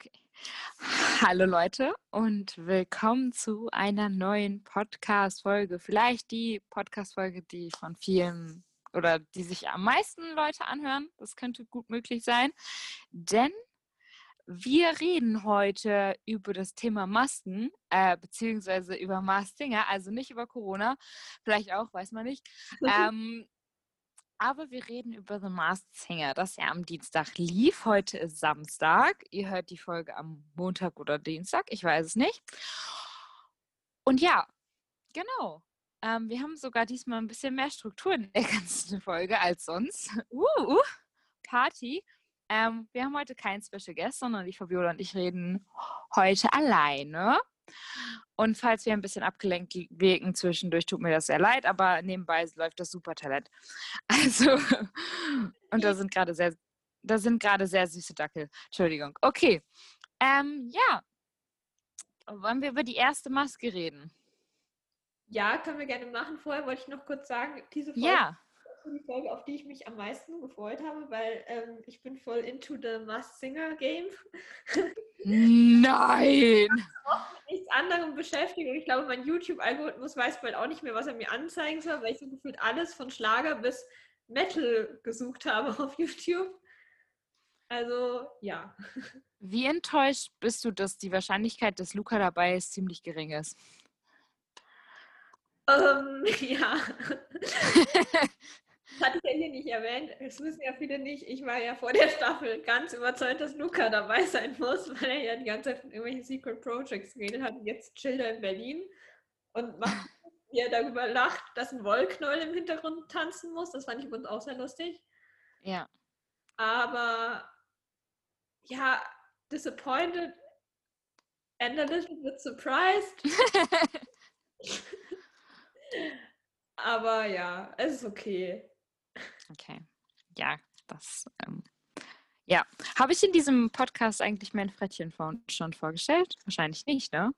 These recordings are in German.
Okay. Hallo Leute und willkommen zu einer neuen Podcast-Folge. Vielleicht die Podcast-Folge, die von vielen oder die sich am meisten Leute anhören. Das könnte gut möglich sein, denn wir reden heute über das Thema Masken, äh, beziehungsweise über Mastinger, also nicht über Corona, vielleicht auch, weiß man nicht. ähm, aber wir reden über The Masked Singer, das ja am Dienstag lief. Heute ist Samstag. Ihr hört die Folge am Montag oder Dienstag, ich weiß es nicht. Und ja, genau. Ähm, wir haben sogar diesmal ein bisschen mehr Struktur in der ganzen Folge als sonst. Uh, uh Party. Ähm, wir haben heute keinen Special Guest, sondern die Fabiola und ich reden heute alleine. Und falls wir ein bisschen abgelenkt wirken zwischendurch, tut mir das sehr leid, aber nebenbei läuft das Supertalent. Also, und da sind gerade sehr, da sind gerade sehr süße Dackel. Entschuldigung. Okay. Ähm, ja. Wollen wir über die erste Maske reden? Ja, können wir gerne machen. Vorher wollte ich noch kurz sagen, diese Folge ja die Folge, auf die ich mich am meisten gefreut habe, weil ähm, ich bin voll into the Masked Singer Game. Nein! mit nichts anderem beschäftigt und ich glaube, mein YouTube-Algorithmus weiß bald auch nicht mehr, was er mir anzeigen soll, weil ich so gefühlt alles von Schlager bis Metal gesucht habe auf YouTube. Also, ja. Wie enttäuscht bist du, dass die Wahrscheinlichkeit, dass Luca dabei ist, ziemlich gering ist? Ähm, ja. hatte ich ja hier nicht erwähnt. Das wissen ja viele nicht. Ich war ja vor der Staffel ganz überzeugt, dass Luca dabei sein muss, weil er ja die ganze Zeit von irgendwelchen Secret Projects geredet hat. Jetzt chillt er in Berlin und macht, wie er darüber lacht, dass ein Wollknäuel im Hintergrund tanzen muss. Das fand ich übrigens auch sehr lustig. Ja. Aber ja, disappointed and a little bit surprised. Aber ja, es ist okay. Okay. Ja, das. Ähm, ja. Habe ich in diesem Podcast eigentlich mein Frettchen schon vorgestellt? Wahrscheinlich nicht, ne?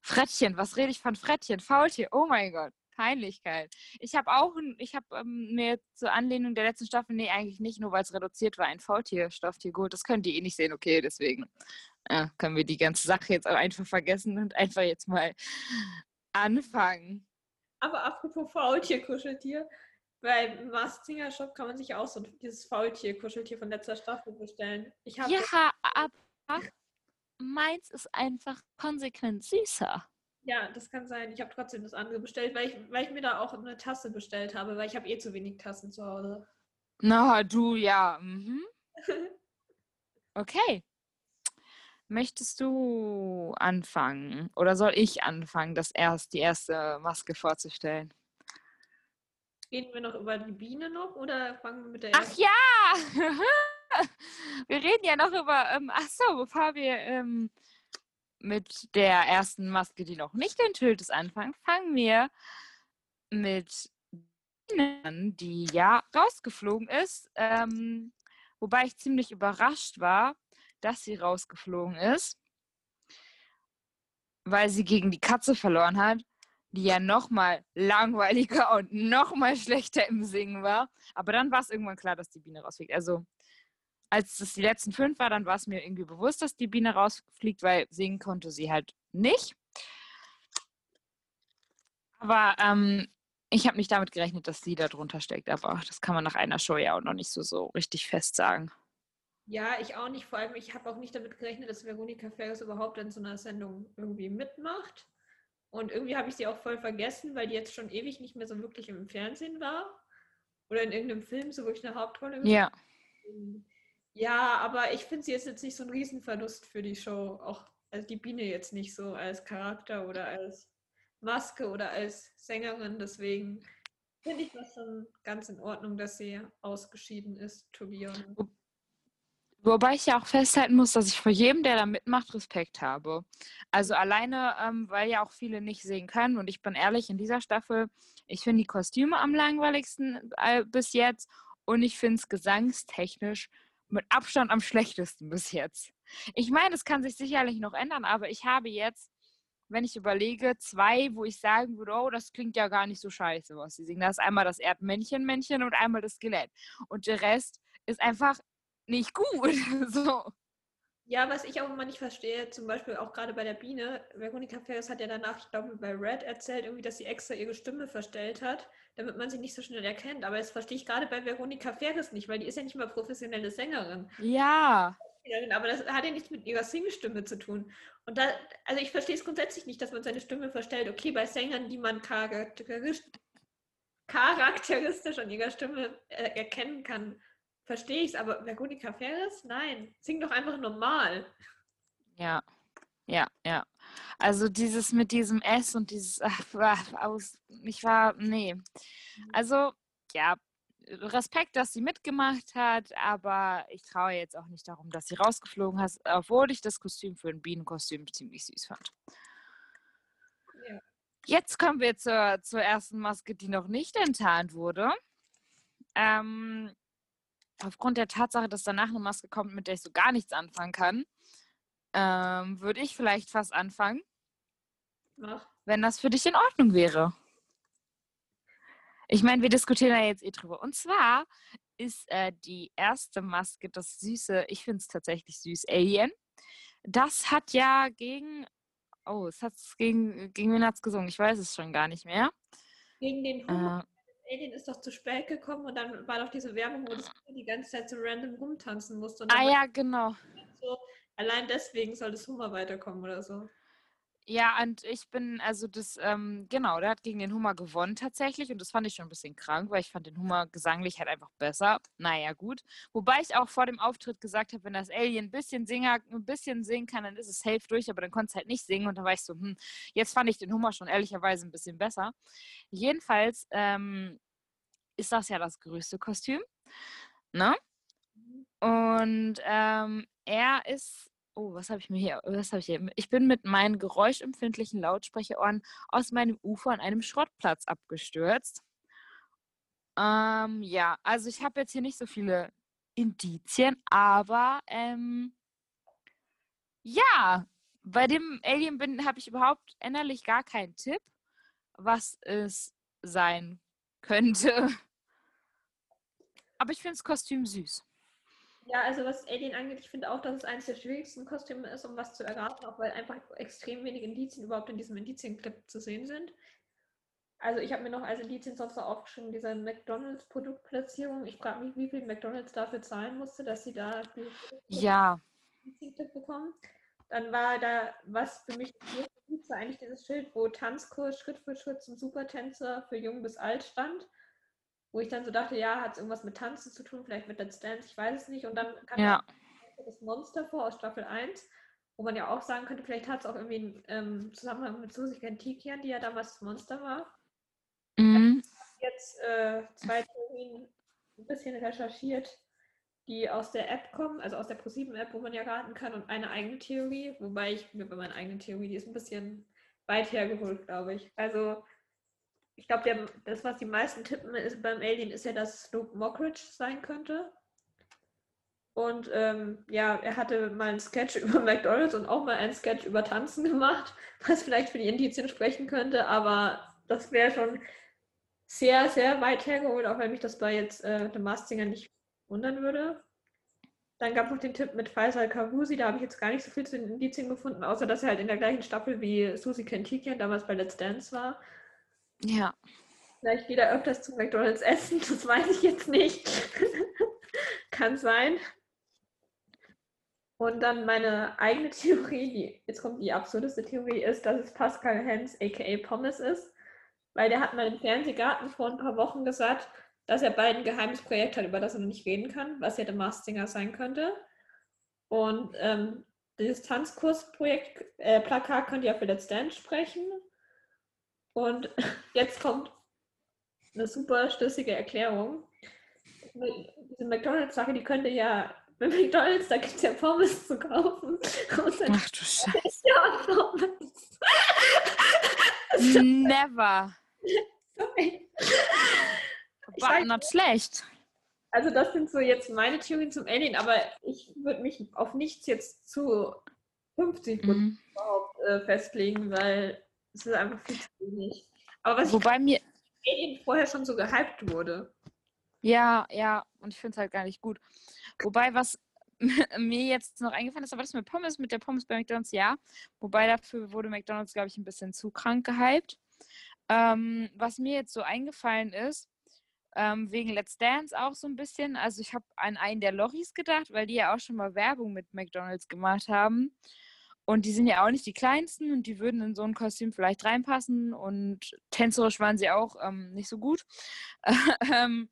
Frettchen, was rede ich von Frettchen? Faultier, oh mein Gott. Peinlichkeit. Ich habe auch, ich habe ähm, mir zur Anlehnung der letzten Staffel, nee, eigentlich nicht, nur weil es reduziert war, ein Faultier-Stofftier gut. Das könnt ihr eh nicht sehen, okay, deswegen äh, können wir die ganze Sache jetzt auch einfach vergessen und einfach jetzt mal anfangen. Aber apropos Faultier-Kuscheltier, beim Mastinger Shop kann man sich auch so dieses Faultier-Kuscheltier von letzter Staffel bestellen. Ich ja, aber meins ist einfach konsequent süßer. Ja, das kann sein. Ich habe trotzdem das andere bestellt, weil ich, weil ich mir da auch eine Tasse bestellt habe, weil ich habe eh zu wenig Tassen zu Hause. Na, du, ja. Mhm. okay. Möchtest du anfangen oder soll ich anfangen, das erst die erste Maske vorzustellen? Reden wir noch über die Biene noch oder fangen wir mit der Ach ja! wir reden ja noch über. Ähm, ach so, bevor wir ähm, mit der ersten Maske, die noch nicht enthüllt ist, anfangen, fangen wir mit Biene die ja rausgeflogen ist. Ähm, wobei ich ziemlich überrascht war, dass sie rausgeflogen ist, weil sie gegen die Katze verloren hat die ja noch mal langweiliger und noch mal schlechter im Singen war. Aber dann war es irgendwann klar, dass die Biene rausfliegt. Also als es die letzten fünf war, dann war es mir irgendwie bewusst, dass die Biene rausfliegt, weil singen konnte sie halt nicht. Aber ähm, ich habe nicht damit gerechnet, dass sie da drunter steckt. Aber das kann man nach einer Show ja auch noch nicht so, so richtig fest sagen. Ja, ich auch nicht. Vor allem, ich habe auch nicht damit gerechnet, dass Veronika Fergus überhaupt in so einer Sendung irgendwie mitmacht. Und irgendwie habe ich sie auch voll vergessen, weil die jetzt schon ewig nicht mehr so wirklich im Fernsehen war. Oder in irgendeinem Film so wirklich eine Hauptrolle. Ja. Ja, aber ich finde sie jetzt, jetzt nicht so ein Riesenverlust für die Show. Auch also die Biene jetzt nicht so als Charakter oder als Maske oder als Sängerin. Deswegen finde ich das schon ganz in Ordnung, dass sie ausgeschieden ist, Tobias. Wobei ich ja auch festhalten muss, dass ich vor jedem, der da mitmacht, Respekt habe. Also alleine, ähm, weil ja auch viele nicht sehen können. Und ich bin ehrlich, in dieser Staffel, ich finde die Kostüme am langweiligsten äh, bis jetzt. Und ich finde es gesangstechnisch mit Abstand am schlechtesten bis jetzt. Ich meine, es kann sich sicherlich noch ändern, aber ich habe jetzt, wenn ich überlege, zwei, wo ich sagen würde, oh, das klingt ja gar nicht so scheiße, was sie singen. Da ist einmal das Erdmännchen-Männchen und einmal das Skelett. Und der Rest ist einfach nicht gut. so. Ja, was ich auch immer nicht verstehe, zum Beispiel auch gerade bei der Biene, Veronika Ferris hat ja danach, ich glaube, bei Red erzählt, irgendwie, dass sie extra ihre Stimme verstellt hat, damit man sie nicht so schnell erkennt. Aber das verstehe ich gerade bei Veronika Ferris nicht, weil die ist ja nicht mal professionelle Sängerin. Ja. Aber das hat ja nichts mit ihrer Singstimme zu tun. Und da, also ich verstehe es grundsätzlich nicht, dass man seine Stimme verstellt. Okay, bei Sängern, die man charakteristisch, charakteristisch an ihrer Stimme äh, erkennen kann, verstehe ich es, aber Veronika Ferris? Nein, sing doch einfach normal. Ja, ja, ja. Also dieses mit diesem S und dieses ach, aus, ich war, nee. Mhm. Also, ja, Respekt, dass sie mitgemacht hat, aber ich traue jetzt auch nicht darum, dass sie rausgeflogen ist, obwohl ich das Kostüm für ein Bienenkostüm ziemlich süß fand. Ja. Jetzt kommen wir zur, zur ersten Maske, die noch nicht enttarnt wurde. Ähm, aufgrund der Tatsache, dass danach eine Maske kommt, mit der ich so gar nichts anfangen kann, ähm, würde ich vielleicht fast anfangen. Ach. Wenn das für dich in Ordnung wäre. Ich meine, wir diskutieren da jetzt eh drüber. Und zwar ist äh, die erste Maske das süße, ich finde es tatsächlich süß, Alien. Das hat ja gegen, oh, es hat gegen, gegen wen hat es gesungen? Ich weiß es schon gar nicht mehr. Gegen den Humor. Äh, Alien ist doch zu spät gekommen und dann war doch diese Werbung, wo das die ganze Zeit so random rumtanzen musste. ah ja, genau. So, allein deswegen soll das Hummer weiterkommen oder so. Ja, und ich bin, also das, ähm, genau, der hat gegen den Hummer gewonnen tatsächlich und das fand ich schon ein bisschen krank, weil ich fand den Hummer gesanglich halt einfach besser. Naja, gut. Wobei ich auch vor dem Auftritt gesagt habe, wenn das Alien ein bisschen, Singer, ein bisschen singen kann, dann ist es safe durch, aber dann konnte es halt nicht singen und dann war ich so, hm, jetzt fand ich den Hummer schon ehrlicherweise ein bisschen besser. Jedenfalls ähm, ist das ja das größte Kostüm, ne? Mhm. Und ähm, er ist Oh, was habe ich mir hier? Was habe ich hier? Ich bin mit meinen geräuschempfindlichen Lautsprecherohren aus meinem Ufer an einem Schrottplatz abgestürzt. Ähm, ja, also ich habe jetzt hier nicht so viele Indizien, aber ähm, ja, bei dem Alien bin habe ich überhaupt innerlich gar keinen Tipp, was es sein könnte. Aber ich finde das Kostüm süß. Ja, also was Alien angeht, ich finde auch, dass es eines der schwierigsten Kostüme ist, um was zu erraten, auch weil einfach extrem wenige Indizien überhaupt in diesem Indizienclip zu sehen sind. Also ich habe mir noch als Indizien sonst noch aufgeschrieben, diese McDonalds-Produktplatzierung. Ich frage mich, wie viel McDonalds dafür zahlen musste, dass sie da ja. Indizienclip bekommen. Dann war da, was für mich war eigentlich dieses Schild, wo Tanzkurs Schritt für Schritt zum Supertänzer für Jung bis Alt stand wo ich dann so dachte, ja, hat es irgendwas mit Tanzen zu tun, vielleicht mit Let's Dance, ich weiß es nicht. Und dann kam ja. das Monster vor aus Staffel 1, wo man ja auch sagen könnte, vielleicht hat es auch irgendwie einen ähm, Zusammenhang mit Susi Kantikian, die ja damals das Monster war. Mhm. Ich habe jetzt äh, zwei Theorien ein bisschen recherchiert, die aus der App kommen, also aus der ProSieben-App, wo man ja raten kann, und eine eigene Theorie, wobei ich mir bei meiner eigenen Theorie, die ist ein bisschen weit hergeholt, glaube ich. Also ich glaube, das, was die meisten tippen ist, beim Alien, ist ja, dass Snoop Mockridge sein könnte. Und ähm, ja, er hatte mal einen Sketch über McDonalds und auch mal einen Sketch über Tanzen gemacht, was vielleicht für die Indizien sprechen könnte, aber das wäre schon sehr, sehr weit hergeholt, auch wenn mich das bei jetzt äh, The Singer nicht wundern würde. Dann gab es noch den Tipp mit Faisal Kavusi, da habe ich jetzt gar nicht so viel zu den Indizien gefunden, außer dass er halt in der gleichen Staffel wie Susi Kentikian damals bei Let's Dance war. Ja. Vielleicht geht er öfters zu McDonalds essen, das weiß ich jetzt nicht. Kann sein. Und dann meine eigene Theorie, die, jetzt kommt die absurdeste Theorie, ist, dass es Pascal Hens aka Pommes ist. Weil der hat mal im Fernsehgarten vor ein paar Wochen gesagt, dass er bald ein geheimes Projekt hat, über das er noch nicht reden kann, was ja der Mars Singer sein könnte. Und ähm, dieses Tanzkursprojekt, äh, Plakat könnte ja für Let's Dance sprechen. Und jetzt kommt eine super schlüssige Erklärung. Diese McDonalds-Sache, die könnte ja bei McDonalds, da gibt es ja Pommes zu kaufen. Ach du Scheiße. Ja, Pommes. Never. Sorry. War not schlecht. Also das sind so jetzt meine Theorien zum Alien, aber ich würde mich auf nichts jetzt zu 50 mhm. überhaupt äh, festlegen, weil es ist einfach viel zu wenig. Aber was Wobei mir Alien vorher schon so gehypt wurde. Ja, ja, und ich finde es halt gar nicht gut. Wobei, was mir jetzt noch eingefallen ist, aber das mit Pommes, mit der Pommes bei McDonalds, ja. Wobei dafür wurde McDonalds, glaube ich, ein bisschen zu krank gehypt. Ähm, was mir jetzt so eingefallen ist, ähm, wegen Let's Dance auch so ein bisschen. Also ich habe an einen der Loris gedacht, weil die ja auch schon mal Werbung mit McDonalds gemacht haben. Und die sind ja auch nicht die kleinsten und die würden in so ein Kostüm vielleicht reinpassen und tänzerisch waren sie auch ähm, nicht so gut. ähm,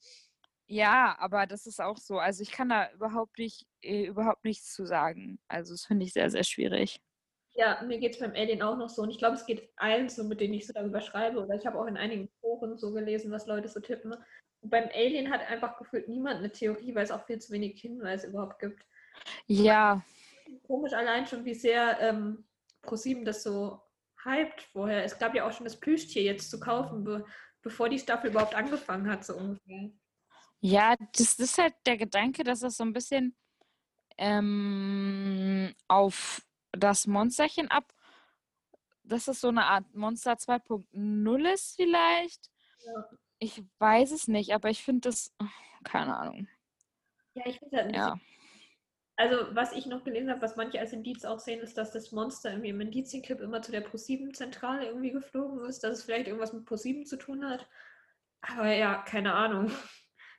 ja, aber das ist auch so. Also ich kann da überhaupt nicht, äh, überhaupt nichts zu sagen. Also das finde ich sehr, sehr schwierig. Ja, mir geht es beim Alien auch noch so. Und ich glaube, es geht allen so, mit denen ich so darüber schreibe. Oder ich habe auch in einigen Foren so gelesen, was Leute so tippen. Und beim Alien hat einfach gefühlt niemand eine Theorie, weil es auch viel zu wenig Hinweise überhaupt gibt. Ja. Komisch allein schon, wie sehr ähm, ProSieben das so hypt vorher. Es gab ja auch schon das Plüschtier jetzt zu kaufen, be bevor die Staffel überhaupt angefangen hat, so ungefähr. Ja, das ist halt der Gedanke, dass das so ein bisschen ähm, auf das Monsterchen ab, dass es so eine Art Monster 2.0 ist vielleicht. Ja. Ich weiß es nicht, aber ich finde das, keine Ahnung. Ja, ich finde halt nicht. Ja. Also, was ich noch gelesen habe, was manche als Indiz auch sehen, ist, dass das Monster irgendwie im Indizienclip immer zu der Pro7-Zentrale irgendwie geflogen ist, dass es vielleicht irgendwas mit Pro7 zu tun hat. Aber ja, keine Ahnung.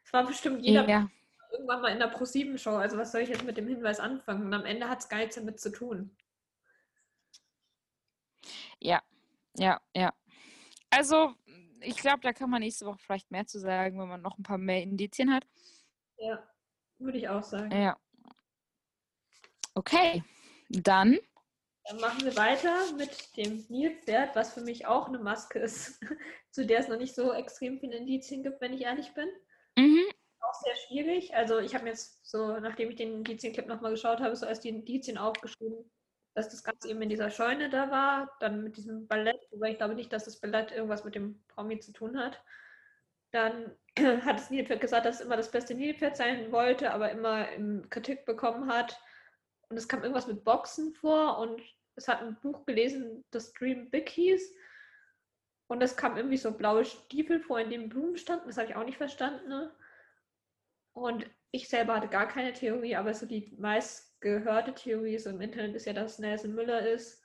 Es war bestimmt jeder ja. irgendwann mal in der Pro7-Show. Also, was soll ich jetzt mit dem Hinweis anfangen? Und am Ende hat es gar nichts damit zu tun. Ja, ja, ja. Also, ich glaube, da kann man nächste Woche vielleicht mehr zu sagen, wenn man noch ein paar mehr Indizien hat. Ja, würde ich auch sagen. Ja. Okay, dann. Dann machen wir weiter mit dem Nilpferd, was für mich auch eine Maske ist, zu der es noch nicht so extrem viele Indizien gibt, wenn ich ehrlich bin. Mhm. Auch sehr schwierig. Also ich habe mir jetzt so, nachdem ich den Indizienclip nochmal geschaut habe, so als die Indizien aufgeschrieben, dass das Ganze eben in dieser Scheune da war, dann mit diesem Ballett, wobei ich glaube nicht, dass das Ballett irgendwas mit dem Promi zu tun hat. Dann hat das Nilpferd gesagt, dass es immer das beste Nilpferd sein wollte, aber immer Kritik bekommen hat. Und es kam irgendwas mit Boxen vor und es hat ein Buch gelesen, das Dream Big hieß. Und es kam irgendwie so blaue Stiefel vor, in denen Blumen standen. Das habe ich auch nicht verstanden. Ne? Und ich selber hatte gar keine Theorie, aber so die meist gehörte Theorie so im Internet ist ja, dass Nelson Müller ist.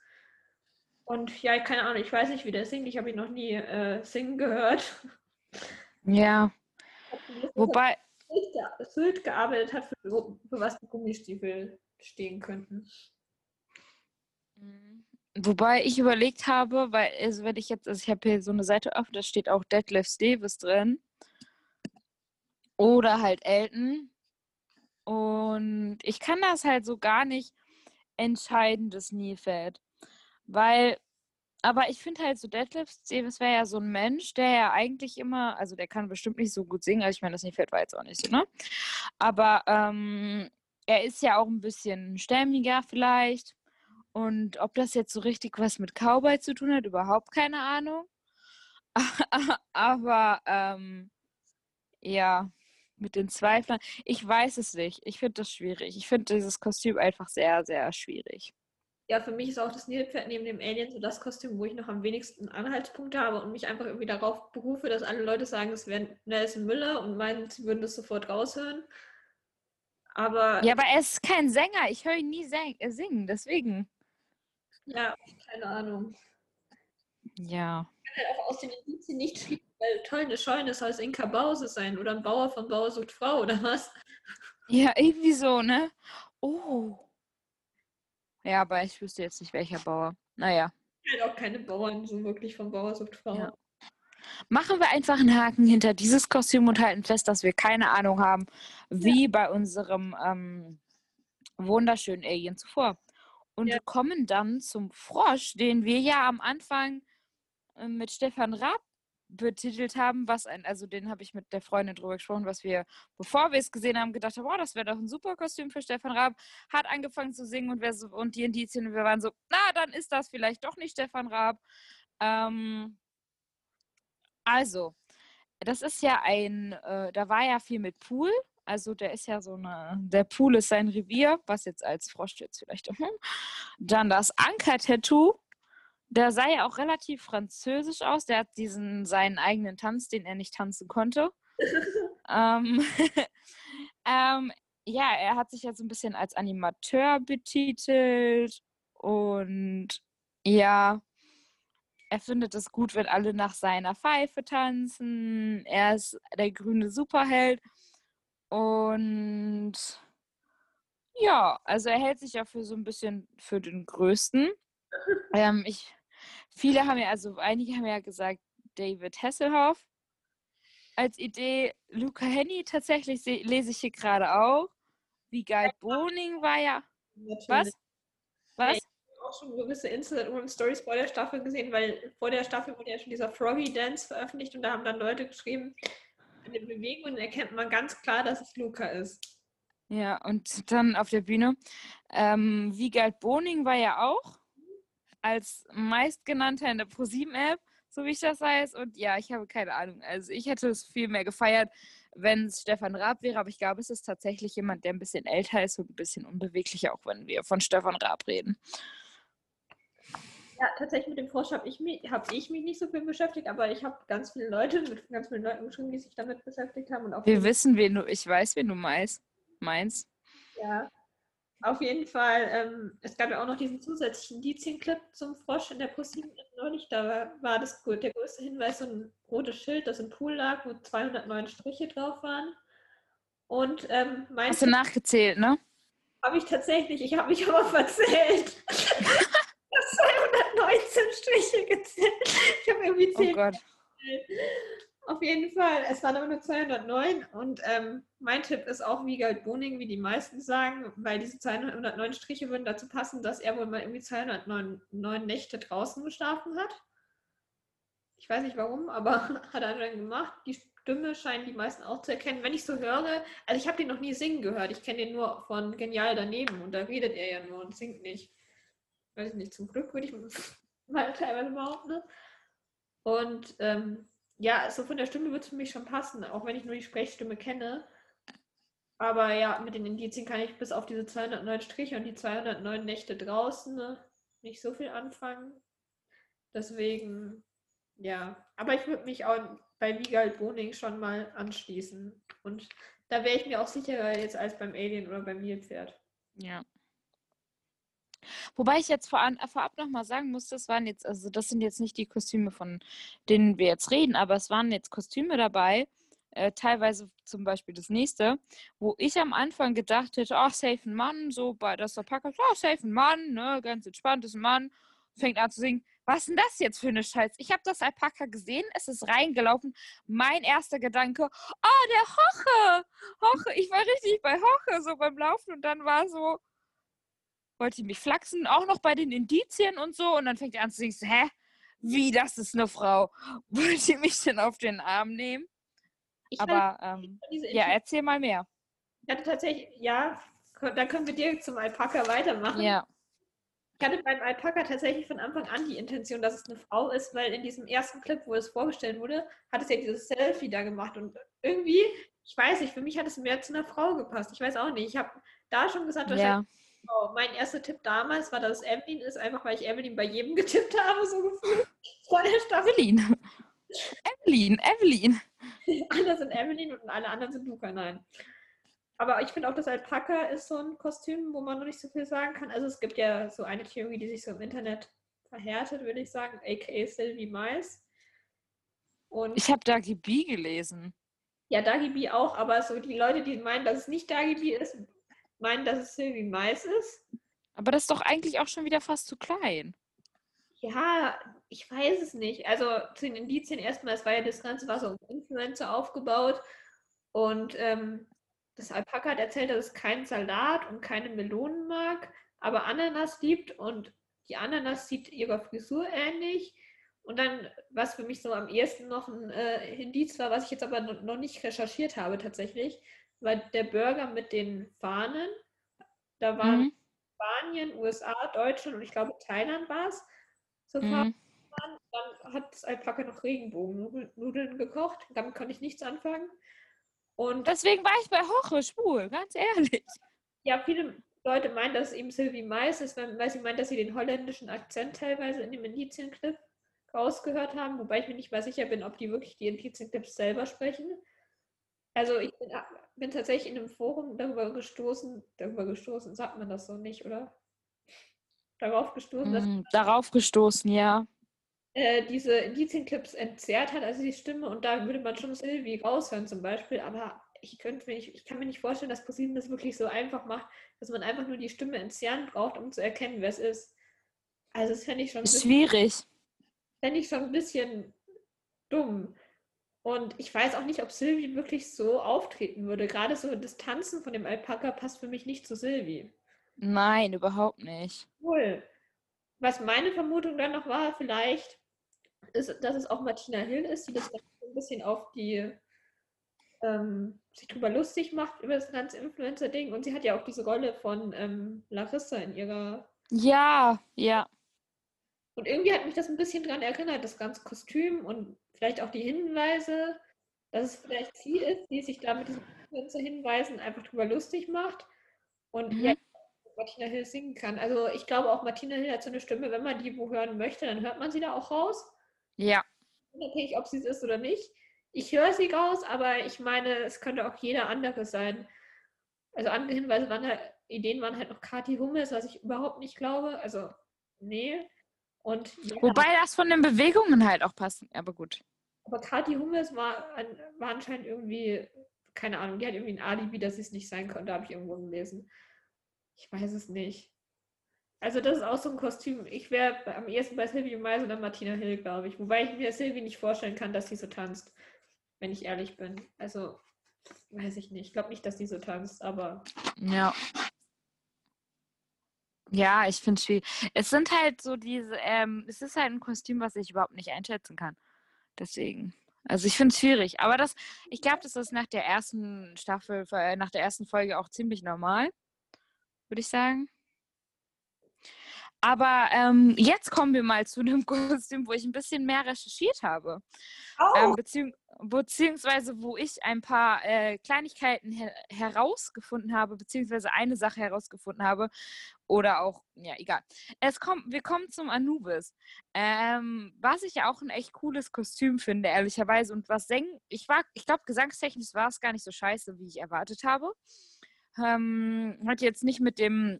Und ja, keine Ahnung, ich weiß nicht, wie der singt. Ich habe ihn noch nie äh, singen gehört. Ja. Wobei. Sylt gearbeitet hat, für, für was die Gummistiefel stehen könnten. Mhm. Wobei ich überlegt habe, weil, also wenn ich jetzt, also ich habe hier so eine Seite offen, da steht auch Detlef Davis drin. Oder halt Elton. Und ich kann das halt so gar nicht entscheiden, das Nilpferd. Weil, aber ich finde halt so Deadlift Davis wäre ja so ein Mensch, der ja eigentlich immer, also der kann bestimmt nicht so gut singen, also ich meine, das Nilpferd war jetzt auch nicht so, ne? Aber ähm, er ist ja auch ein bisschen stämmiger vielleicht. Und ob das jetzt so richtig was mit Cowboy zu tun hat, überhaupt keine Ahnung. aber ähm, ja, mit den Zweiflern. Ich weiß es nicht. Ich finde das schwierig. Ich finde dieses Kostüm einfach sehr, sehr schwierig. Ja, für mich ist auch das Nilpferd neben dem Alien so das Kostüm, wo ich noch am wenigsten Anhaltspunkte habe und mich einfach irgendwie darauf berufe, dass alle Leute sagen, es wäre Nelson Müller und meinen, sie würden das sofort raushören. Aber. Ja, aber er ist kein Sänger. Ich höre ihn nie äh, singen, deswegen. Ja, keine Ahnung. Ja. Ich kann halt auch aus den Indizien nicht viel weil toll, eine Scheune soll es Inka Bause sein oder ein Bauer von Bauer sucht Frau oder was? Ja, irgendwie so, ne? Oh. Ja, aber ich wüsste jetzt nicht, welcher Bauer. Naja. Ich kenne auch keine Bauern so wirklich von Bauer sucht Frau. Ja. Machen wir einfach einen Haken hinter dieses Kostüm und halten fest, dass wir keine Ahnung haben, wie ja. bei unserem ähm, wunderschönen Alien zuvor. Und ja. kommen dann zum Frosch, den wir ja am Anfang äh, mit Stefan Raab betitelt haben, was ein, also den habe ich mit der Freundin drüber gesprochen, was wir, bevor wir es gesehen haben, gedacht haben, oh, das wäre doch ein super Kostüm für Stefan Raab, hat angefangen zu singen und, wir so, und die Indizien, und wir waren so, na, dann ist das vielleicht doch nicht Stefan Raab. Ähm, also, das ist ja ein, äh, da war ja viel mit Pool, also der ist ja so eine, der Pool ist sein Revier, was jetzt als Frosch jetzt vielleicht. Dann das Anker-Tattoo, der sah ja auch relativ französisch aus. Der hat diesen seinen eigenen Tanz, den er nicht tanzen konnte. ähm, ähm, ja, er hat sich ja so ein bisschen als Animateur betitelt und ja, er findet es gut, wenn alle nach seiner Pfeife tanzen. Er ist der grüne Superheld und ja, also er hält sich ja für so ein bisschen für den Größten. Ähm, ich, viele haben ja, also einige haben ja gesagt, David Hasselhoff als Idee. Luca Henny tatsächlich lese ich hier gerade auch. Wie geil Boning war ja. Natürlich. Was? Was? Auch schon gewisse Instagram-Stories vor der Staffel gesehen, weil vor der Staffel wurde ja schon dieser Froggy Dance veröffentlicht und da haben dann Leute geschrieben, in den Bewegungen erkennt man ganz klar, dass es Luca ist. Ja, und dann auf der Bühne. Ähm, Wiegald Boning war ja auch als meistgenannter in der ProSieben-App, so wie ich das weiß. Und ja, ich habe keine Ahnung. Also ich hätte es viel mehr gefeiert, wenn es Stefan Raab wäre, aber ich glaube, es ist tatsächlich jemand, der ein bisschen älter ist und ein bisschen unbeweglicher, auch wenn wir von Stefan Raab reden. Ja, tatsächlich mit dem Frosch habe ich, mich, hab ich mich nicht so viel beschäftigt, aber ich habe ganz viele Leute mit ganz vielen Leuten geschrieben, die sich damit beschäftigt haben. Und auch wir wissen, wen du, ich weiß, wen du meinst meins. Ja, auf jeden Fall. Ähm, es gab ja auch noch diesen zusätzlichen Indizienclip zum Frosch in der ProSieben neulich. Da war, war das der größte Hinweis so ein rotes Schild, das im Pool lag, wo 209 Striche drauf waren. Und ähm, Hast du nachgezählt, ne? Habe ich tatsächlich. Ich habe mich aber verzählt. ich habe 219 Striche gezählt. Ich habe irgendwie 10. Oh Gott. Auf jeden Fall. Es waren aber nur 209 und ähm, mein Tipp ist auch Wiegald Boning, wie die meisten sagen, weil diese 209 Striche würden dazu passen, dass er wohl mal irgendwie 209 Nächte draußen geschlafen hat. Ich weiß nicht warum, aber hat er dann gemacht. Die Stimme scheinen die meisten auch zu erkennen. Wenn ich so höre, also ich habe den noch nie singen gehört. Ich kenne den nur von Genial daneben und da redet er ja nur und singt nicht. Weiß ich nicht, zum Glück würde ich mal teilweise behaupten. Und ähm, ja, so von der Stimme wird es für mich schon passen, auch wenn ich nur die Sprechstimme kenne. Aber ja, mit den Indizien kann ich bis auf diese 209 Striche und die 209 Nächte draußen ne, nicht so viel anfangen. Deswegen, ja. Aber ich würde mich auch bei Wiegald Boning schon mal anschließen. Und da wäre ich mir auch sicherer jetzt als beim Alien oder beim Nilpferd. Ja. Wobei ich jetzt vor, vorab nochmal sagen muss, das waren jetzt, also das sind jetzt nicht die Kostüme, von denen wir jetzt reden, aber es waren jetzt Kostüme dabei, äh, teilweise zum Beispiel das nächste, wo ich am Anfang gedacht hätte, ach, safe ein Mann, so bei das der Packer, ach, safe ein Mann, ne, ganz entspannt ist ein Mann, fängt an zu singen, was ist denn das jetzt für eine Scheiß? Ich habe das Alpaka gesehen, es ist reingelaufen. Mein erster Gedanke, oh, der Hoche! Hoche, ich war richtig bei Hoche, so beim Laufen und dann war so, wollte mich flachsen, auch noch bei den Indizien und so. Und dann fängt er an zu denken, hä? Wie, das ist eine Frau? Wollt ihr mich denn auf den Arm nehmen? Ich Aber ähm, ja, erzähl mal mehr. Ich hatte tatsächlich, ja, da können wir direkt zum Alpaka weitermachen. Ja. Ich hatte beim Alpaka tatsächlich von Anfang an die Intention, dass es eine Frau ist, weil in diesem ersten Clip, wo es vorgestellt wurde, hat es ja dieses Selfie da gemacht. Und irgendwie, ich weiß nicht, für mich hat es mehr zu einer Frau gepasst. Ich weiß auch nicht. Ich habe da schon gesagt, dass ja. Oh, mein erster Tipp damals war, dass es Evelyn ist, einfach weil ich Evelyn bei jedem getippt habe, so gefühlt. Vor der Staffel. Evelyn. Evelyn, Evelyn. Alle sind Evelyn und alle anderen sind Luca, nein. Aber ich finde auch, das Alpaka ist so ein Kostüm, wo man noch nicht so viel sagen kann. Also es gibt ja so eine Theorie, die sich so im Internet verhärtet, würde ich sagen, aka Sylvie Mais. Und ich habe Dagi B gelesen. Ja, Dagi B auch, aber so die Leute, die meinen, dass es nicht Dagi B ist, meinen, dass es Sylvie Mais ist. Aber das ist doch eigentlich auch schon wieder fast zu klein. Ja, ich weiß es nicht. Also zu den Indizien erstmal, es war ja das Ganze war so um Influencer aufgebaut und ähm, das Alpaka hat erzählt, dass es keinen Salat und keine Melonen mag, aber Ananas liebt und die Ananas sieht ihrer Frisur ähnlich. Und dann, was für mich so am ehesten noch ein äh, Indiz war, was ich jetzt aber noch nicht recherchiert habe tatsächlich, war der Burger mit den Fahnen. Da waren mhm. Spanien, USA, Deutschland und ich glaube Thailand war es. So mhm. Dann hat das Alpaka noch Regenbogennudeln gekocht. Damit konnte ich nichts anfangen. Und Deswegen war ich bei Hoche schwul, ganz ehrlich. Ja, viele Leute meinen, dass es eben Sylvie Mais ist, weil sie meint, dass sie den holländischen Akzent teilweise in dem Indizienclip rausgehört haben, wobei ich mir nicht mal sicher bin, ob die wirklich die Indizienclips selber sprechen. Also ich bin, bin tatsächlich in einem Forum darüber gestoßen, darüber gestoßen, sagt man das so nicht, oder? Darauf gestoßen, dass Mm, darauf gestoßen, ja. äh, diese Indizienclips entzerrt hat, also die Stimme, und da würde man schon Sylvie raushören zum Beispiel, aber ich könnte mir nicht, ich kann mir nicht vorstellen, dass ProSieben das wirklich so einfach macht, dass man einfach nur die Stimme entzerren braucht, um zu erkennen, wer es ist. Also das fände ich schon ein bisschen, Schwierig. fände ich schon ein bisschen dumm. Und ich weiß auch nicht, ob Sylvie wirklich so auftreten würde. Gerade so das Tanzen von dem Alpaka passt für mich nicht zu Sylvie. Nein, überhaupt nicht. Cool. Was meine Vermutung dann noch war, vielleicht, ist, dass es auch Martina Hill ist, die das ein bisschen auf die, ähm, sich drüber lustig macht über das ganze Influencer-Ding. Und sie hat ja auch diese Rolle von ähm, Larissa in ihrer. Ja, ja. Und irgendwie hat mich das ein bisschen daran erinnert, das ganze Kostüm und vielleicht auch die Hinweise, dass es vielleicht sie ist, die sich da mit diesen Influencer-Hinweisen einfach drüber lustig macht. Und Mhm. ja, Martina Hill singen kann. Also ich glaube auch, Martina Hill hat so eine Stimme, wenn man die wo hören möchte, dann hört man sie da auch raus. Ja. Unabhängig, ob sie es ist oder nicht. Ich höre sie raus, aber ich meine, es könnte auch jeder andere sein. Also andere Hinweise waren halt, Ideen waren halt noch Kathi Hummels, was ich überhaupt nicht glaube. Also, nee. Und Wobei das von den Bewegungen halt auch passt. Aber gut. aber Kathi Hummels war, an- war anscheinend irgendwie, keine Ahnung, die hat irgendwie ein Alibi, dass sie es nicht sein konnte, habe ich irgendwo gelesen. Ich weiß es nicht. Also das ist auch so ein Kostüm. Ich wäre am ehesten bei Sylvie Mais oder Martina Hill, glaube ich. Wobei ich mir Sylvie nicht vorstellen kann, dass sie so tanzt, wenn ich ehrlich bin. Also, weiß ich nicht. Ich glaube nicht, dass die so tanzt, aber Ja. Ja, ich finde es schwierig. Es sind halt so diese, ähm, es ist halt ein Kostüm, was ich überhaupt nicht einschätzen kann. Deswegen. Also ich finde es schwierig. Aber das, ich glaube, das ist nach der ersten Staffel, äh, nach der ersten Folge auch ziemlich normal, würde ich sagen. Aber ähm, jetzt kommen wir mal zu dem Kostüm, wo ich ein bisschen mehr recherchiert habe. Ähm, beziehung beziehungsweise wo ich ein paar äh, Kleinigkeiten her herausgefunden habe, beziehungsweise eine Sache herausgefunden habe. Oder auch, ja, egal. Es kommt, wir kommen zum Anubis. Ähm, was ich ja auch ein echt cooles Kostüm finde, ehrlicherweise. Und was singen, ich war, ich glaube, gesangstechnisch war es gar nicht so scheiße, wie ich erwartet habe. Ähm, hat jetzt nicht mit dem